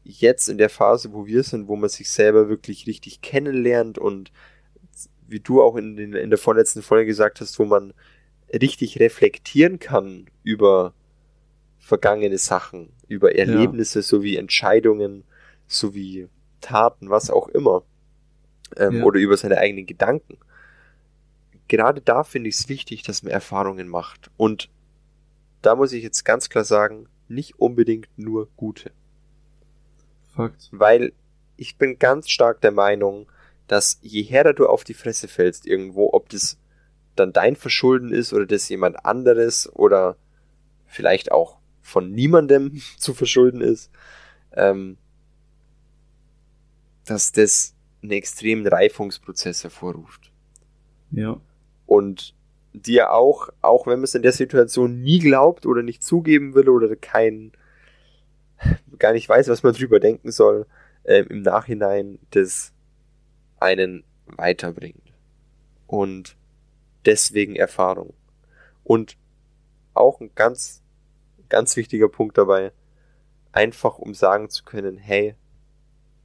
jetzt in der Phase, wo wir sind, wo man sich selber wirklich richtig kennenlernt und wie du auch in, den, in der vorletzten Folge gesagt hast, wo man richtig reflektieren kann über vergangene Sachen, über Erlebnisse sowie Entscheidungen, sowie Taten, was auch immer. Ähm, Ja. Oder über seine eigenen Gedanken. Gerade da finde ich es wichtig, dass man Erfahrungen macht. Und da muss ich jetzt ganz klar sagen, nicht unbedingt nur gute. Fakt. Weil ich bin ganz stark der Meinung, dass je härter du auf die Fresse fällst irgendwo, ob das dann dein Verschulden ist oder das jemand anderes oder vielleicht auch von niemandem zu verschulden ist, ähm, dass das einen extremen Reifungsprozess hervorruft. Ja. Und dir auch, auch wenn man es in der Situation nie glaubt oder nicht zugeben will oder kein, gar nicht weiß, was man drüber denken soll, ähm, im Nachhinein das einen weiterbringt. Und deswegen Erfahrung. Und auch ein ganz, ganz wichtiger Punkt dabei, einfach um sagen zu können, hey,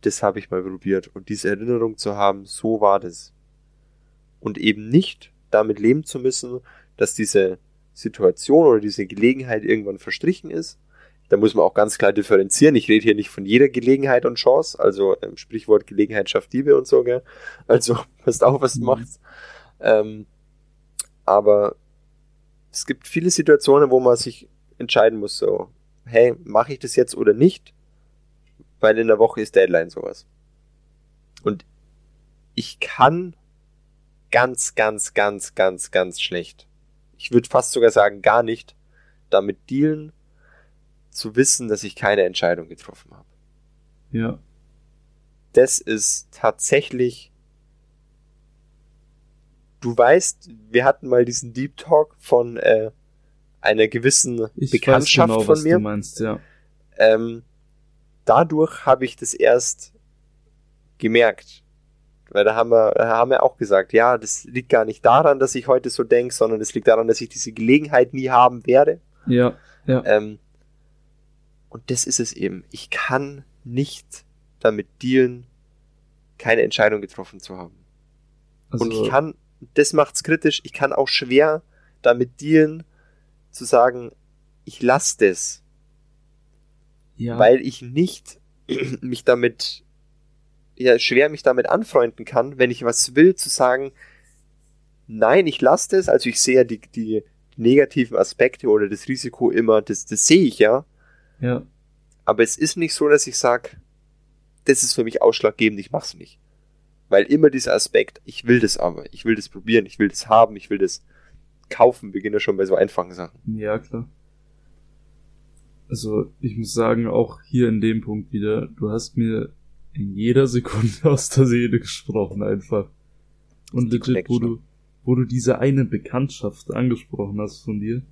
das habe ich mal probiert und diese Erinnerung zu haben, so war das. Und eben nicht damit leben zu müssen, dass diese Situation oder diese Gelegenheit irgendwann verstrichen ist. Da muss man auch ganz klar differenzieren. Ich rede hier nicht von jeder Gelegenheit und Chance, also ähm, Sprichwort Gelegenheit schafft Liebe und so, gell? Also passt auf, was du Mhm. machst. Ähm, aber es gibt viele Situationen, wo man sich entscheiden muss, so, hey, mache ich das jetzt oder nicht? Weil in der Woche ist Deadline sowas. Und ich kann ganz, ganz, ganz, ganz, ganz schlecht. Ich würde fast sogar sagen, gar nicht damit dealen, zu wissen, dass ich keine Entscheidung getroffen habe. Ja. Das ist tatsächlich. Du weißt, wir hatten mal diesen Deep Talk von äh, einer gewissen Ich Bekanntschaft weiß genau, von was mir. du meinst, ja. Ähm, dadurch habe ich das erst gemerkt. Weil da haben wir, da haben wir auch gesagt, ja, das liegt gar nicht daran, dass ich heute so denke, sondern es liegt daran, dass ich diese Gelegenheit nie haben werde. Ja, ja. Ähm, und das ist es eben. Ich kann nicht damit dealen, keine Entscheidung getroffen zu haben. Also, und ich kann, das macht's kritisch, ich kann auch schwer damit dealen, zu sagen, ich lasse das, ja, weil ich nicht mich damit, ja, schwer mich damit anfreunden kann, wenn ich was will, zu sagen, nein, ich lasse das, also ich sehe ja die, die negativen Aspekte oder das Risiko immer, das, das sehe ich ja, ja, aber es ist nicht so, dass ich sage, das ist für mich ausschlaggebend, ich mach's nicht. Weil immer dieser Aspekt, ich will das aber, ich will das probieren, ich will das haben, ich will das kaufen, beginne schon bei so einfachen Sachen. ja, klar. Also, ich muss sagen, auch hier in dem Punkt wieder, du hast mir in jeder Sekunde aus der Seele gesprochen, einfach. Und legit, wo du, wo du diese eine Bekanntschaft angesprochen hast von dir,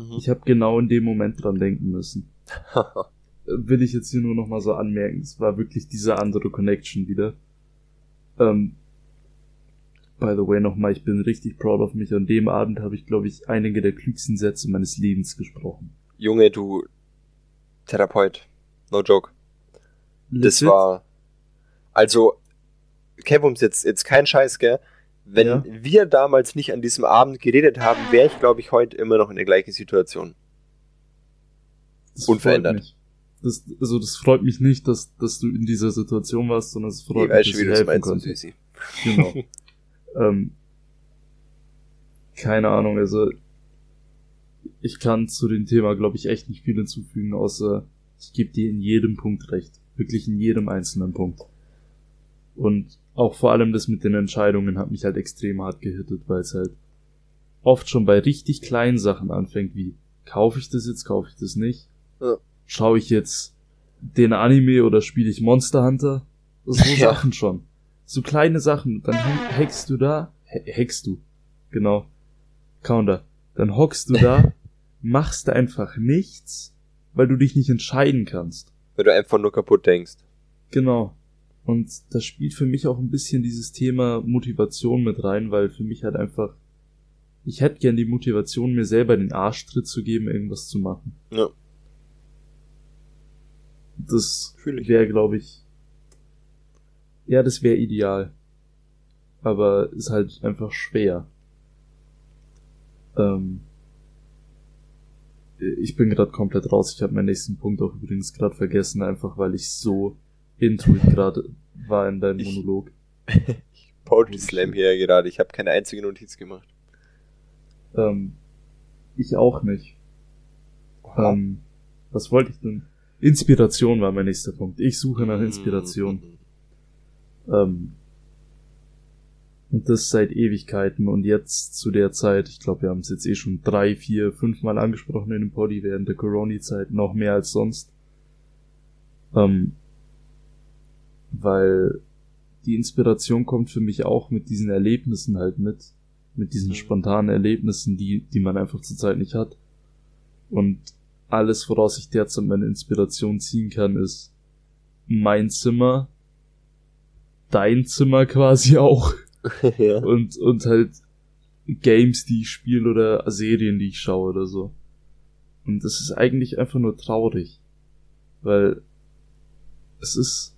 Mhm. ich habe genau in dem Moment dran denken müssen. Will ich jetzt hier nur noch mal so anmerken. Es war wirklich diese andere Connection wieder. Ähm, by the way nochmal, ich bin richtig proud of mich. An dem Abend habe ich, glaube ich, einige der klügsten Sätze meines Lebens gesprochen. Junge, du Therapeut. No joke. Das war. Also, Kevums jetzt, jetzt kein Scheiß, gell? Wenn Ja. wir damals nicht an diesem Abend geredet haben, wäre ich, glaube ich, heute immer noch in der gleichen Situation. Das unverändert. Das, also das freut mich nicht, dass, dass du in dieser Situation warst, sondern es freut Ich mich, weiß dass wie ich du helfen meinst, konnte. Süßi. Genau. ähm, keine Ahnung, also ich kann zu dem Thema, glaube ich, echt nicht viel hinzufügen, außer ich gebe dir in jedem Punkt recht. Wirklich in jedem einzelnen Punkt. Und auch vor allem das mit den Entscheidungen hat mich halt extrem hart gehittet, weil es halt oft schon bei richtig kleinen Sachen anfängt, wie kaufe ich das jetzt, kaufe ich das nicht? Ja. Schaue ich jetzt den Anime oder spiele ich Monster Hunter? So Ja. Sachen schon. So kleine Sachen. Dann ha- hackst du da, ha- hackst du, genau, Counter. Dann hockst du da, machst da einfach nichts, weil du dich nicht entscheiden kannst. Wenn du einfach nur kaputt denkst. Genau. Und das spielt für mich auch ein bisschen dieses Thema Motivation mit rein, weil für mich halt einfach, ich hätte gern die Motivation, mir selber den Arschtritt zu geben, irgendwas zu machen. Ja. Das wäre, glaube ich, ja, das wäre ideal. Aber ist halt einfach schwer. Ähm, ich bin gerade komplett raus. Ich habe meinen nächsten Punkt auch übrigens gerade vergessen, einfach weil ich so into it gerade war in deinem Ich- Monolog. Poetry Slam hier gerade. Ich habe keine einzige Notiz gemacht. Ähm, ich auch nicht. Ähm, was wollte ich denn? Inspiration war mein nächster Punkt. Ich suche nach Mhm. Inspiration. Ähm, und das seit Ewigkeiten und jetzt zu der Zeit, ich glaube, wir haben es jetzt eh schon drei, vier, fünf Mal angesprochen in dem Poddy während der Corona-Zeit, noch mehr als sonst. Ähm, weil die Inspiration kommt für mich auch mit diesen Erlebnissen halt mit, mit diesen Mhm. spontanen Erlebnissen, die, die man einfach zurzeit nicht hat. Und alles, woraus ich derzeit meine Inspiration ziehen kann, ist mein Zimmer, dein Zimmer quasi auch ja. und, und halt Games, die ich spiele oder Serien, die ich schaue oder so. Und das ist eigentlich einfach nur traurig. Weil es ist,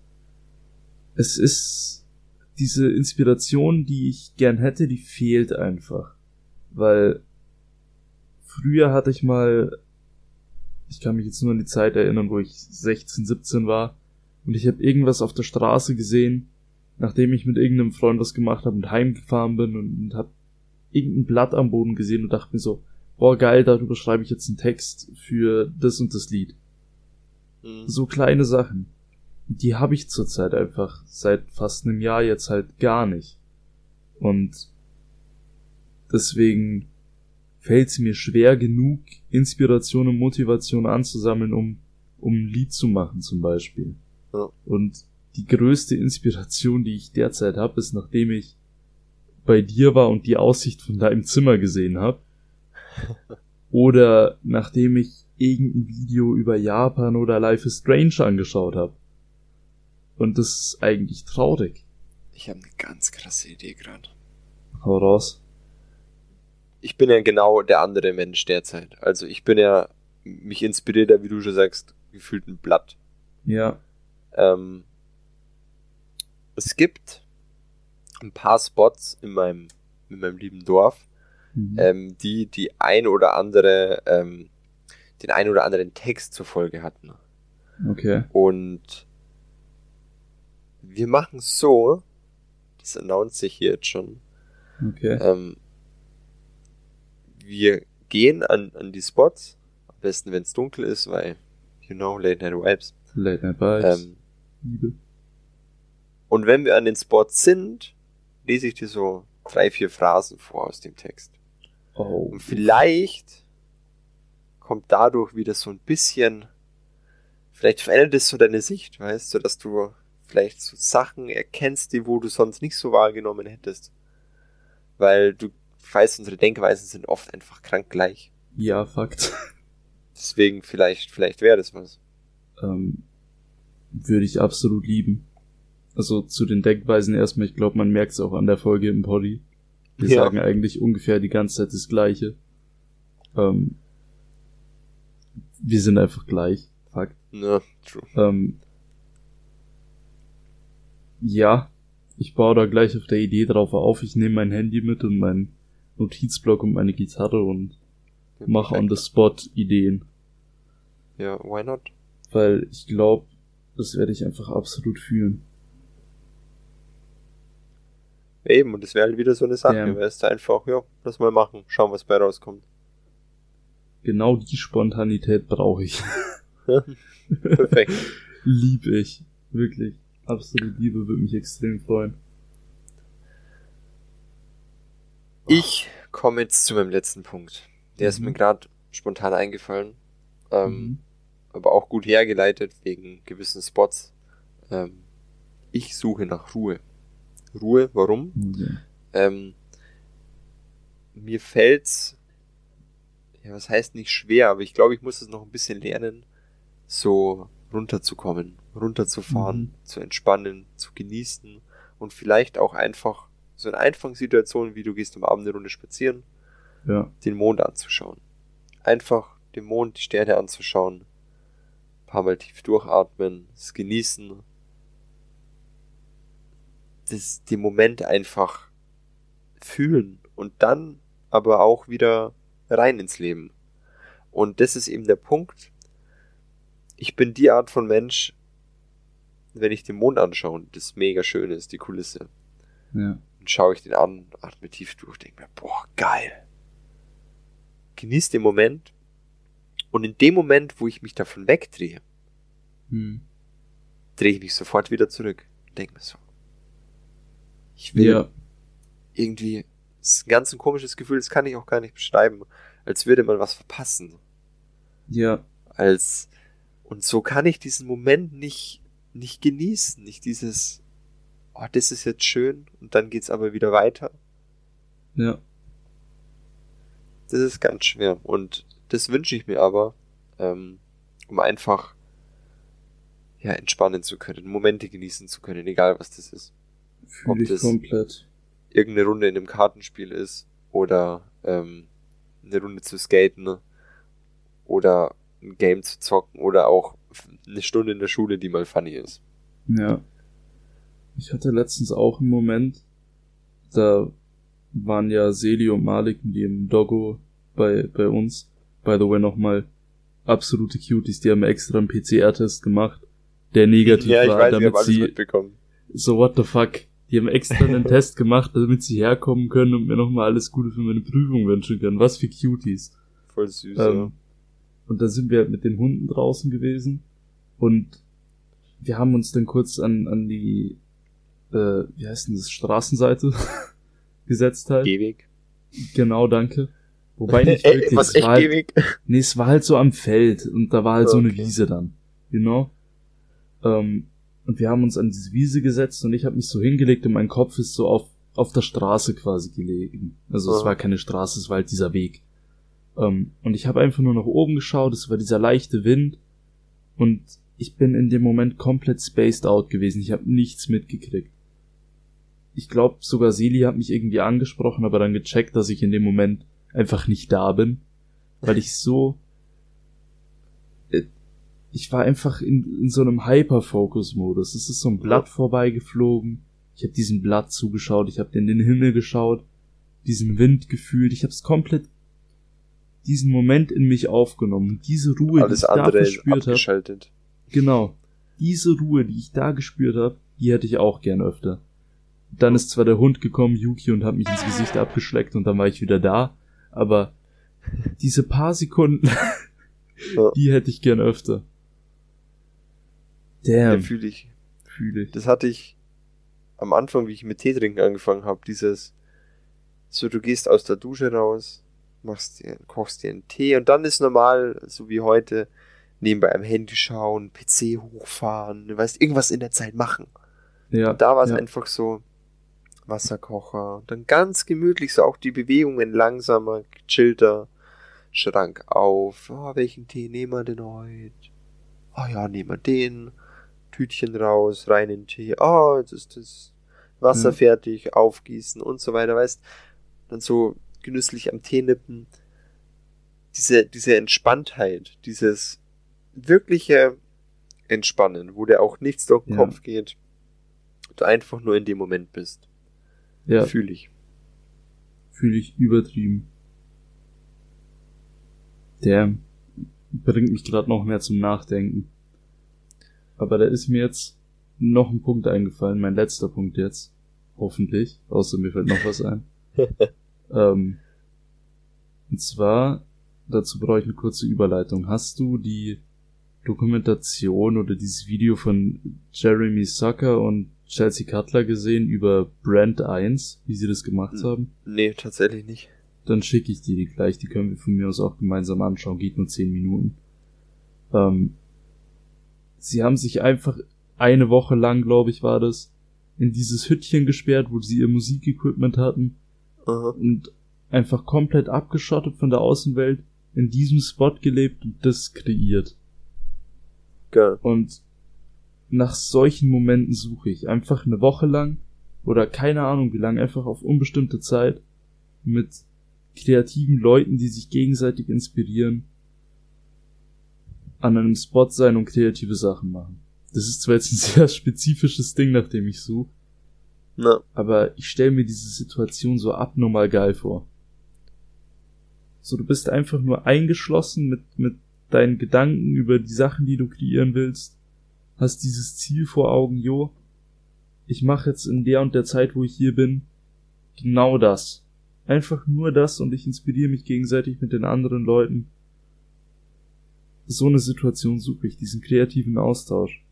es ist diese Inspiration, die ich gern hätte, die fehlt einfach. Weil früher hatte ich mal, ich kann mich jetzt nur an die Zeit erinnern, wo ich 16, 17 war und ich habe irgendwas auf der Straße gesehen, nachdem ich mit irgendeinem Freund was gemacht habe und heimgefahren bin und, und habe irgendein Blatt am Boden gesehen und dachte mir so, boah geil, darüber schreibe ich jetzt einen Text für das und das Lied. Mhm. So kleine Sachen. Die habe ich zurzeit einfach seit fast einem Jahr jetzt halt gar nicht. Und deswegen fällt es mir schwer genug, Inspiration und Motivation anzusammeln, um, um ein Lied zu machen zum Beispiel. Ja. Und die größte Inspiration, die ich derzeit habe, ist, nachdem ich bei dir war und die Aussicht von deinem Zimmer gesehen habe. oder nachdem ich irgendein Video über Japan oder Life is Strange angeschaut habe. Und das ist eigentlich traurig. Ich habe eine ganz krasse Idee gerade. Hau raus. Ich bin ja genau der andere Mensch derzeit. Also ich bin ja, mich inspiriert ja, wie du schon sagst, gefühlt ein Blatt. Ja. Ähm, es gibt ein paar Spots in meinem, in meinem lieben Dorf, Mhm. ähm, die die ein oder andere, ähm, den ein oder anderen Text zur Folge hatten. Okay. Und wir machen so, das announce ich hier jetzt schon, Okay. ähm, wir gehen an, an die Spots, am besten wenn es dunkel ist, weil, you know, Late Night Vibes. Late Night Vibes. Ähm, Liebe. Und wenn wir an den Spots sind, lese ich dir so drei, vier Phrasen vor aus dem Text. Oh. Und vielleicht kommt dadurch wieder so ein bisschen, vielleicht verändert es so deine Sicht, weißt du, dass du vielleicht so Sachen erkennst, die wo du sonst nicht so wahrgenommen hättest. Weil du weißt, unsere Denkweisen sind oft einfach krank gleich. Ja, Fakt. Deswegen vielleicht, vielleicht wäre das was. ähm, würde ich absolut lieben. Also zu den Denkweisen erstmal, ich glaube, man merkt es auch an der Folge im Poddy. Wir Ja. sagen eigentlich ungefähr die ganze Zeit das Gleiche. Ähm, wir sind einfach gleich. Fakt. Ne, true. Ähm, ja, ich baue da gleich auf der Idee drauf auf. Ich nehme mein Handy mit und meinen Notizblock und meine Gitarre und mache on the spot Ideen. Ja, why not? Weil ich glaube, das werde ich einfach absolut fühlen. Eben, und das wäre halt wieder so eine Sache, Ja. weißt du, einfach, ja, lass mal machen, schauen, was bei rauskommt. Genau die Spontanität brauche ich. Perfekt. Lieb ich. Wirklich. Absolut Liebe würde mich extrem freuen. Ich komme jetzt zu meinem letzten Punkt. Der ist Mhm. mir gerade spontan eingefallen. Ähm, Mhm. aber auch gut hergeleitet wegen gewissen Spots. Ähm, ich suche nach Ruhe. Ruhe, warum? Okay. Ähm, mir fällt's, ja, was heißt nicht schwer, aber ich glaube, ich muss es noch ein bisschen lernen, so runterzukommen, runterzufahren, Mhm. zu entspannen, zu genießen und vielleicht auch einfach so in einfachen Situationen, wie du gehst am Abend eine Runde spazieren, Ja. den Mond anzuschauen. Einfach den Mond, die Sterne anzuschauen, ein paar Mal tief durchatmen, es genießen, das, den Moment einfach fühlen und dann aber auch wieder rein ins Leben. Und das ist eben der Punkt. Ich bin die Art von Mensch, wenn ich den Mond anschaue und das mega schön ist, die Kulisse, Ja. dann schaue ich den an, atme tief durch, denke mir, boah, geil. Genieß den Moment. Und in dem Moment, wo ich mich davon wegdrehe, Hm. drehe ich mich sofort wieder zurück. Denke mir so. Ich will Ja. irgendwie, es ist ein ganz ein komisches Gefühl, das kann ich auch gar nicht beschreiben, als würde man was verpassen. Ja. Als, und so kann ich diesen Moment nicht, nicht genießen, nicht dieses, oh, das ist jetzt schön, und dann geht's aber wieder weiter. Ja. Das ist ganz schwer. Und das wünsche ich mir aber, ähm, um einfach ja, entspannen zu können, Momente genießen zu können, egal was das ist. Ob Fühle ich das- komplett. Irgendeine Runde in einem Kartenspiel ist oder ähm, eine Runde zu skaten oder ein Game zu zocken oder auch eine Stunde in der Schule, die mal funny ist. Ja. Ich hatte letztens auch einen Moment, da waren ja Seli und Malik mit ihrem Doggo bei, bei uns. By the way nochmal absolute Cuties, die haben extra einen PCR-Test gemacht, der negativ ja, ich war, weiß, ich damit alles sie, so what the fuck, die haben extra einen Test gemacht, damit sie herkommen können und mir nochmal alles Gute für meine Prüfung wünschen können. Was für Cuties. Voll süß. Ähm, und da sind wir halt mit den Hunden draußen gewesen und wir haben uns dann kurz an, an die, äh, wie heißt denn das, Straßenseite gesetzt ja. halt. Gehweg. Genau, danke. Wobei nicht wirklich. was echt war halt, Gehweg? nee, es war halt so am Feld und da war halt so eine Okay. Wiese dann. You know? Ähm, und wir haben uns an diese Wiese gesetzt und ich habe mich so hingelegt und mein Kopf ist so auf, auf der Straße quasi gelegen. Also es Ah. war keine Straße, es war halt dieser Weg. Ähm, und ich habe einfach nur nach oben geschaut, es war dieser leichte Wind und ich bin in dem Moment komplett spaced out gewesen. Ich habe nichts mitgekriegt. ich glaube sogar Seli hat mich irgendwie angesprochen, aber dann gecheckt, dass ich in dem Moment einfach nicht da bin, weil ich so ich war einfach in, in so einem Hyper-Focus-Modus. Es ist so ein Blatt vorbeigeflogen. Ich habe diesem Blatt zugeschaut, ich habe in den Himmel geschaut, diesen Wind gefühlt. Ich habe es komplett diesen Moment in mich aufgenommen. Diese Ruhe, Alles die ich da verspürt habe. Genau. Diese Ruhe, die ich da gespürt habe, die hätte ich auch gern öfter. Dann ist zwar der Hund gekommen, Yuki, und hat mich ins Gesicht abgeschleckt und dann war ich wieder da, aber diese paar Sekunden, die hätte ich gern öfter. Ja, Damn, fühle ich. fühle ich. Das hatte ich am Anfang, wie ich mit Tee trinken angefangen habe, dieses so du gehst aus der Dusche raus, machst dir, kochst dir einen Tee und dann ist normal, so wie heute, nebenbei am Handy schauen, PC hochfahren, du weißt, irgendwas in der Zeit machen. Ja, Und da war es ja. einfach so Wasserkocher und dann ganz gemütlich so auch die Bewegungen langsamer, gechillter, Schrank auf, oh, welchen Tee nehmen wir denn heute? Ah ja, nehmen wir den. Tütchen raus, rein in den Tee. Ah, jetzt ist das Wasser Ja. fertig, aufgießen und so weiter, weißt. Dann so genüsslich am Tee nippen. Diese, diese Entspanntheit, dieses wirkliche Entspannen, wo dir auch nichts durch den Ja. Kopf geht. Du einfach nur in dem Moment bist. ja, Fühle ich. fühle ich übertrieben. Der bringt mich gerade noch mehr zum Nachdenken. Aber da ist mir jetzt noch ein Punkt eingefallen, mein letzter Punkt jetzt. Hoffentlich. Außer mir fällt noch was ein. ähm, und zwar, dazu brauche ich eine kurze Überleitung. Hast du die Dokumentation oder dieses Video von Jeremy Zucker und Chelsea Cutler gesehen über Brand 1, wie sie das gemacht Hm. haben? Nee, tatsächlich nicht. Dann schicke ich dir die gleich. Die können wir von mir aus auch gemeinsam anschauen. Geht nur 10 Minuten. Ähm, sie haben sich einfach eine Woche lang, glaube ich, war das, in dieses Hüttchen gesperrt, wo sie ihr Musikequipment hatten Aha. und einfach komplett abgeschottet von der Außenwelt in diesem Spot gelebt und das kreiert. Geil. Und nach solchen Momenten suche ich einfach eine Woche lang oder keine Ahnung wie lange, einfach auf unbestimmte Zeit mit kreativen Leuten, die sich gegenseitig inspirieren, an einem Spot sein und kreative Sachen machen. Das ist zwar jetzt ein sehr spezifisches Ding, nach dem ich suche, Na, aber ich stelle mir diese Situation so abnormal geil vor. So, du bist einfach nur eingeschlossen mit, mit deinen Gedanken über die Sachen, die du kreieren willst, hast dieses Ziel vor Augen, jo, ich mache jetzt in der und der Zeit, wo ich hier bin, genau das. Einfach nur das und ich inspiriere mich gegenseitig mit den anderen Leuten. So eine Situation suche ich, diesen kreativen Austausch.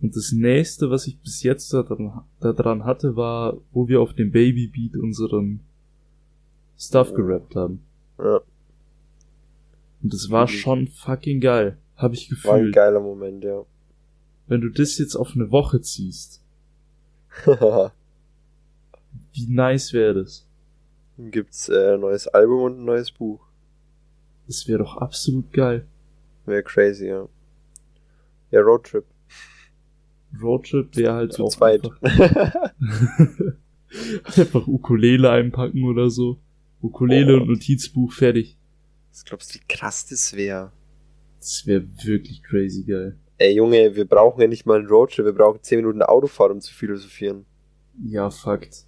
Und das nächste, was ich bis jetzt daran, daran hatte, war, wo wir auf dem Baby Beat unseren Stuff gerappt haben. ja, Und das war Wirklich. schon fucking geil. Hab ich war ein gefühlt. geiler Moment, ja. Wenn du das jetzt auf eine Woche ziehst, wie nice wäre das? Gibt's äh, ein neues Album und ein neues Buch. Das wäre doch absolut geil. Wäre crazy, ja. Ja, Roadtrip. Roadtrip wäre halt Zu auch zweit. Einfach, einfach Ukulele einpacken oder so. Ukulele Oh. und Notizbuch fertig. Was glaubst du, wie krass das wäre? Das wäre wirklich crazy geil. Ey, Junge, wir brauchen ja nicht mal einen Roadtrip, wir brauchen 10 Minuten Autofahrt, um zu philosophieren. Ja, Fakt.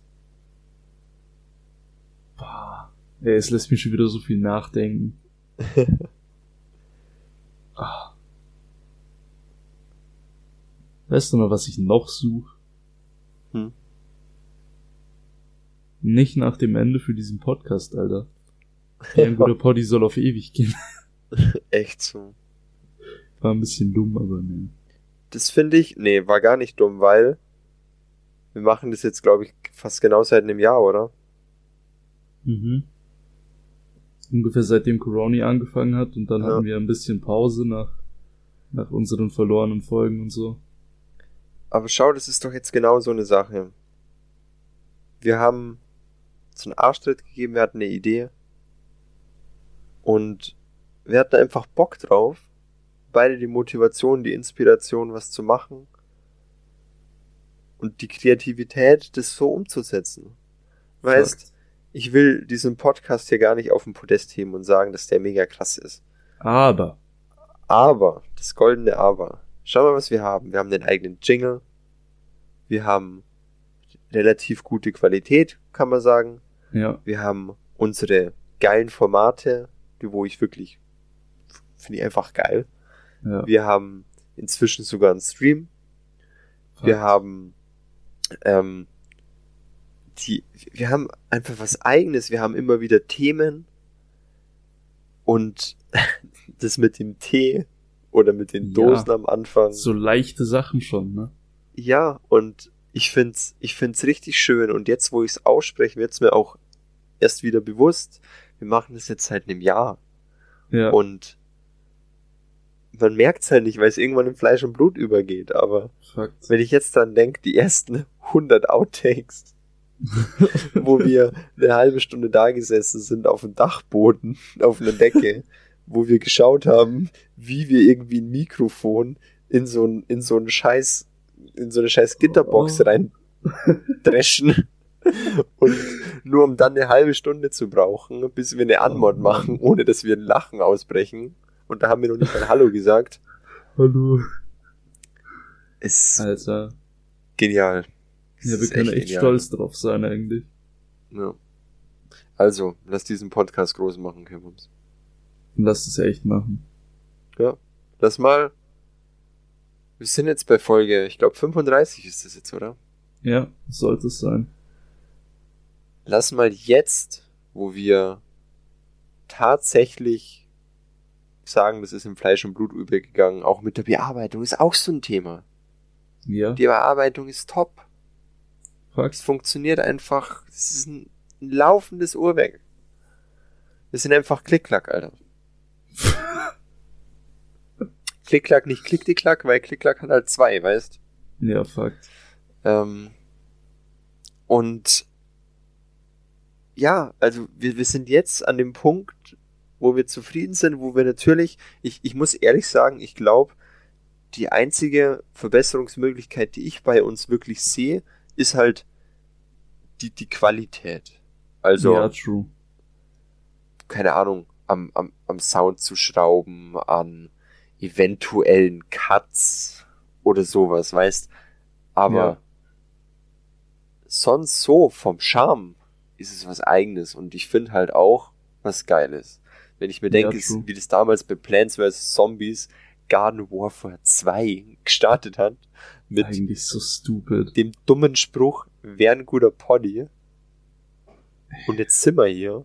Boah. Ey, es lässt mich schon wieder so viel nachdenken. Ah. Weißt du noch, was ich noch suche? Hm. Nicht nach dem Ende für diesen Podcast, Alter. Ja, ein guter Poddy soll auf ewig gehen. Echt so. War ein bisschen dumm, aber ne. Das finde ich, nee, war gar nicht dumm, weil wir machen das jetzt, glaube ich, fast genau seit einem Jahr, oder? Mhm. Ungefähr seitdem Corona angefangen hat und dann Ja. hatten wir ein bisschen Pause nach, nach unseren verlorenen Folgen und so. Aber schau, das ist doch jetzt genau so eine Sache. Wir haben so einen Arschtritt gegeben, wir hatten eine Idee. Und wir hatten einfach Bock drauf. Beide die Motivation, die Inspiration, was zu machen. und die Kreativität, das so umzusetzen. Weißt, Fakt. Ich will diesen Podcast hier gar nicht auf den Podest heben und sagen, dass der mega krass ist. Aber, Aber, das goldene Aber. Schau mal, was wir haben. Wir haben den eigenen Jingle. Wir haben relativ gute Qualität, kann man sagen. ja, Wir haben unsere geilen Formate, die wo ich wirklich finde ich einfach geil. ja. Wir haben inzwischen sogar einen Stream. Wir haben ähm, die, wir haben einfach was eigenes. Wir haben immer wieder Themen und das mit dem Tee oder mit den Ja. Dosen am Anfang. So leichte Sachen schon, ne? Ja, und ich find's, ich find's richtig schön. Und jetzt, wo ich's ausspreche, wird's mir auch erst wieder bewusst. Wir machen das jetzt seit einem Jahr. Ja. Und man merkt's halt nicht, weil es irgendwann in Fleisch und Blut übergeht. Aber Fakt. wenn ich jetzt dann denke, die ersten 100 Outtakes, wo wir eine halbe Stunde da gesessen sind auf dem Dachboden, auf einer Decke, wo wir geschaut haben, wie wir irgendwie ein Mikrofon in so ein, in so einen Scheiß, in so eine scheiß Gitterbox Oh. rein dreschen. Und nur um dann eine halbe Stunde zu brauchen, bis wir eine Anmod Oh. machen, ohne dass wir ein Lachen ausbrechen. Und da haben wir noch nicht mal Hallo gesagt. Hallo. Ist Alter. genial. Es Ja, wir können echt genial. stolz drauf sein, eigentlich. Ja. Also, lass diesen Podcast groß machen. Und lass das echt machen. Ja. Lass mal. Wir sind jetzt bei Folge, ich glaube 35 ist das jetzt, oder? Ja, sollte es sein. Lass mal jetzt, wo wir tatsächlich sagen, das ist im Fleisch und Blut übergegangen, auch mit der Bearbeitung ist auch so ein Thema. Ja, Die Bearbeitung ist top. Es Fakt. funktioniert einfach. Es ist ein, laufendes Uhrwerk. Wir sind einfach Klick-Klack, Alter. Klick-Klack, nicht Klick-die-Klack, weil Klick-Klack hat halt zwei, weißt? Ja, Fakt. Ähm, und ja, also wir, wir sind jetzt an dem Punkt, wo wir zufrieden sind, wo wir natürlich, ich, ich muss ehrlich sagen, ich glaube, die einzige Verbesserungsmöglichkeit, die ich bei uns wirklich sehe, ist halt die, die Qualität. Also, Ja, true. keine Ahnung, am, am, am Sound zu schrauben, an eventuellen Cuts oder sowas, weißt. Aber Ja. sonst so vom Charme ist es was eigenes und ich finde halt auch was Geiles. Wenn ich mir Ja, denke, true. wie das damals bei Plants vs. Zombies Garden Warfare 2 gestartet hat, mit Eigentlich so stupid. dem dummen Spruch, wär ein guter Poddy. Und jetzt sind wir hier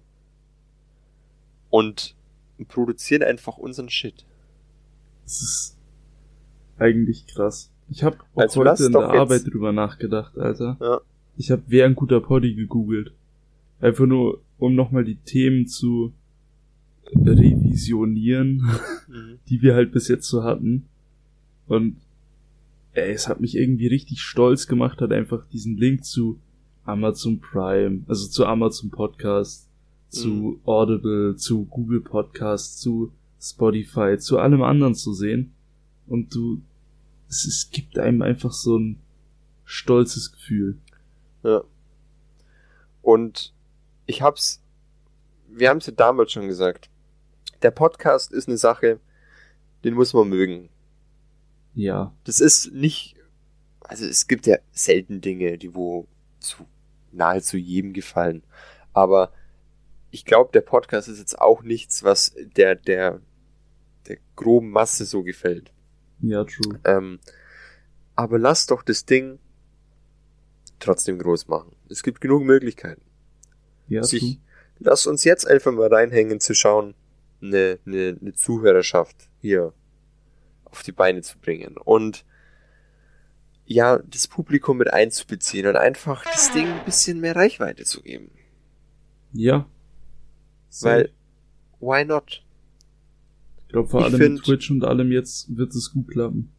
und produzieren einfach unseren Shit. Das ist eigentlich krass. Ich habe auch Also heute in der Arbeit drüber nachgedacht, Alter. Ja. Ich habe wer ein guter Poddy gegoogelt. Einfach nur, um nochmal die Themen zu revisionieren, Mhm. die wir halt bis jetzt so hatten. Und ey, es hat mich irgendwie richtig stolz gemacht, hat einfach diesen Link zu Amazon Prime, also zu Amazon Podcast, zu Mhm. Audible, zu Google Podcast, zu Spotify, zu allem anderen zu sehen. Und du, es, es gibt einem einfach so ein stolzes Gefühl. Ja. Und ich hab's, wir haben's ja damals schon gesagt. Der Podcast ist eine Sache, den muss man mögen. Ja, Das ist nicht, also es gibt ja selten Dinge, die wo zu nahezu jedem gefallen. Aber ich glaube, der Podcast ist jetzt auch nichts, was der, der, der groben Masse so gefällt. ja, true. Ähm, aber lass doch das Ding trotzdem groß machen. Es gibt genug Möglichkeiten. Ja, sich, true. lass uns jetzt einfach mal reinhängen zu schauen, eine, eine, eine Zuhörerschaft hier auf die Beine zu bringen und ja, das Publikum mit einzubeziehen und einfach das Ding ein bisschen mehr Reichweite zu geben. Ja. Weil, why not? ich glaube, vor ich allem find- mit Twitch und allem jetzt wird es gut klappen.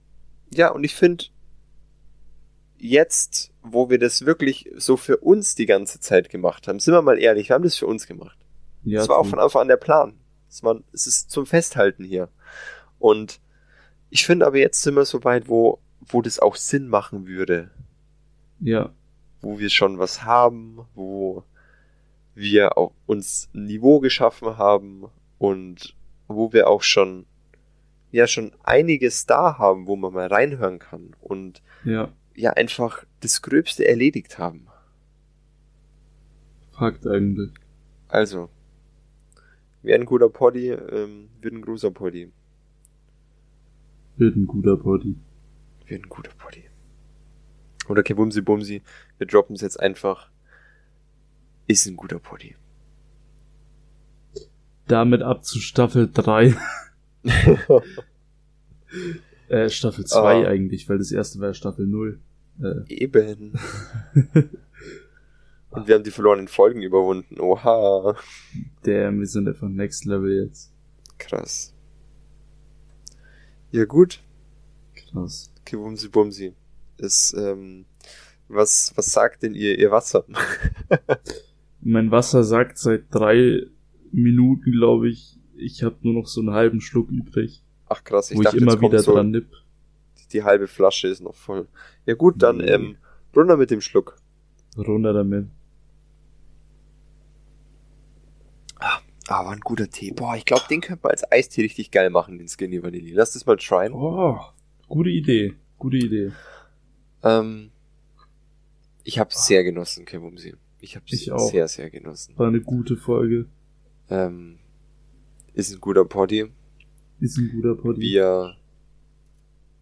Ja, und ich finde, jetzt, wo wir das wirklich so für uns die ganze Zeit gemacht haben, sind wir mal ehrlich, wir haben das für uns gemacht. Ja, das war auch von Anfang an der Plan. Es, war, es ist zum Festhalten hier. Und ich finde aber jetzt sind wir so weit, wo, wo das auch Sinn machen würde, Ja. Wo wir schon was haben, wo wir auch uns ein Niveau geschaffen haben und wo wir auch schon ja schon einiges da haben, wo man mal reinhören kann und Ja. ja einfach das Gröbste erledigt haben. Fakt eigentlich. Also, wäre ein guter Poddy, ähm, wird ein großer Poddy. Wird ein guter Body. Wird ein guter Poddy. Oder Kebumsi Bumsi, wir droppen es jetzt einfach. Ist ein guter Poddy. Damit ab zu Staffel 3. äh, Staffel 2 Ah. eigentlich, weil das erste war Staffel 0. Äh, Eben. Und wir haben die verlorenen Folgen überwunden. Oha. damn, wir sind einfach next level jetzt. Krass. Ja gut, Krass. Kebumsi Bumsi. Ist, ähm, was, was sagt denn ihr, ihr Wasser? Mein Wasser sagt seit drei Minuten, glaube ich, ich habe nur noch so einen halben Schluck übrig, Ach krass, ich wo dachte, ich immer wieder so, dran nipp. die, die halbe Flasche ist noch voll. Ja gut, dann, Nee. ähm, runter mit dem Schluck. Runter damit. Ah, war ein guter Tee. Boah, ich glaube, den könnte man als Eistee richtig geil machen, den Skinny Vanilli. Lass das mal tryen. Oh, gute Idee. Gute Idee. Ähm, ich habe sehr genossen, Kebumsi. Ich habe auch. sehr, sehr genossen. War eine gute Folge. Ähm, ist ein guter Poddy. Ist ein guter Poddy. Wir,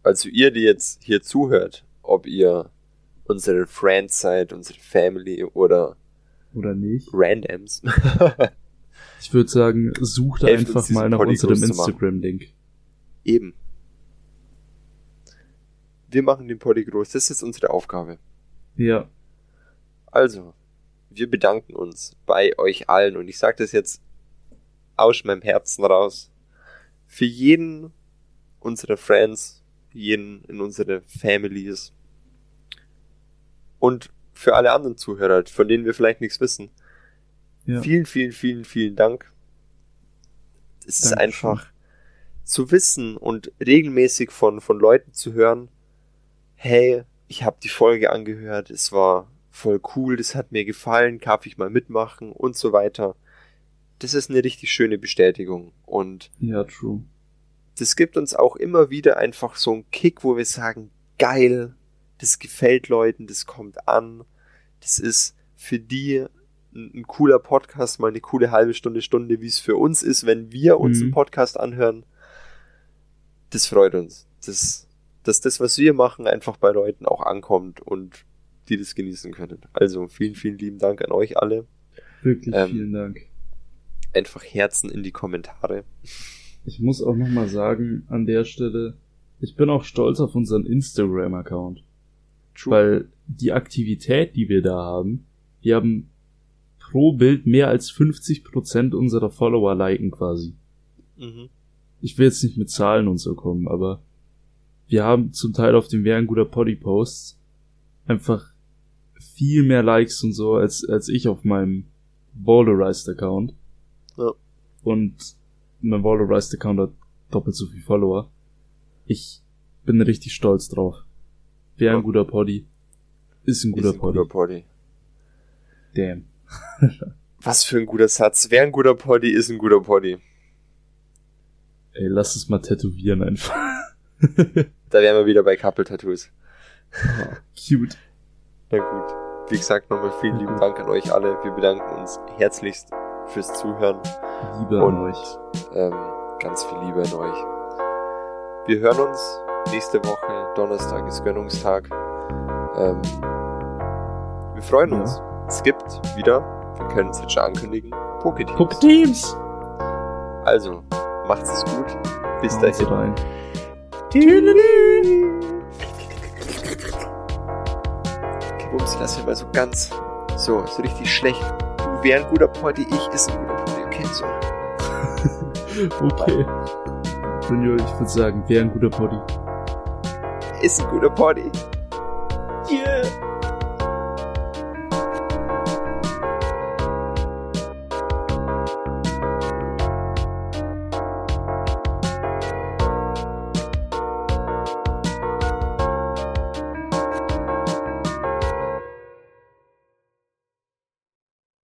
also ihr, die jetzt hier zuhört, ob ihr unsere Friends seid, unsere Family oder Oder nicht? Randoms, Ich würde sagen, sucht Helft uns, einfach mal nach unserem. Instagram-Link. eben. Wir machen den Poddy groß. Das ist unsere Aufgabe. Ja, Also, wir bedanken uns bei euch allen und ich sage das jetzt aus meinem Herzen raus. Für jeden unserer Friends, jeden in unsere Families und für alle anderen Zuhörer, von denen wir vielleicht nichts wissen. Ja. Vielen, vielen, vielen, vielen Dank. Es ist Dankeschön. einfach zu wissen und regelmäßig von, von Leuten zu hören, hey, ich habe die Folge angehört, es war voll cool, das hat mir gefallen, darf ich mal mitmachen und so weiter. Das ist eine richtig schöne Bestätigung und Ja, true. das gibt uns auch immer wieder einfach so einen Kick, wo wir sagen, geil, das gefällt Leuten, das kommt an, das ist für die ein, cooler Podcast, mal eine coole halbe Stunde, Stunde, wie es für uns ist, wenn wir uns Mhm. einen Podcast anhören. Das freut uns. Das, dass das, was wir machen, einfach bei Leuten auch ankommt und die das genießen können. Also vielen, vielen lieben Dank an euch alle. Wirklich Ähm, vielen Dank. Einfach Herzen in die Kommentare. Ich muss auch nochmal sagen, an der Stelle, ich bin auch stolz auf unseren Instagram-Account. Weil die Aktivität, die wir da haben, wir haben pro Bild mehr als 50% unserer Follower liken quasi. mhm. Ich will jetzt nicht mit Zahlen und so kommen, aber wir haben zum Teil auf dem Wer ein guter Poddy Posts einfach viel mehr Likes und so als, als ich auf meinem Valorized Account. Ja. Und mein Valorized Account hat doppelt so viel Follower. Ich bin richtig stolz drauf. Wer Ja. ein guter Poddy ist ein guter Ist ein Poddy. guter Poddy. Damn. Was für ein guter Satz. Wer ein guter Poddy ist ein guter Poddy. Ey, lass es mal tätowieren einfach. Da wären wir wieder bei Couple Tattoos. Cute. Na gut. Wie gesagt, nochmal vielen lieben Dank an euch alle. Wir bedanken uns herzlichst fürs Zuhören. Liebe Und an euch. ähm, ganz viel Liebe an euch. Wir hören uns nächste Woche. Donnerstag ist Gönnungstag. Ähm, wir freuen Ja. uns. Es gibt wieder, wir können es jetzt schon ankündigen, Poketeams. Guck Teams! Also, macht's es gut. Bis Haut's dahin. rein. Okay, Bums, lass mich mal so ganz, so, so richtig schlecht. Du wär ein guter Party, ich ist ein guter Party, okay, so. Okay. Daniel, ich würde sagen, wer ein guter Poddy. Ist ein guter Party.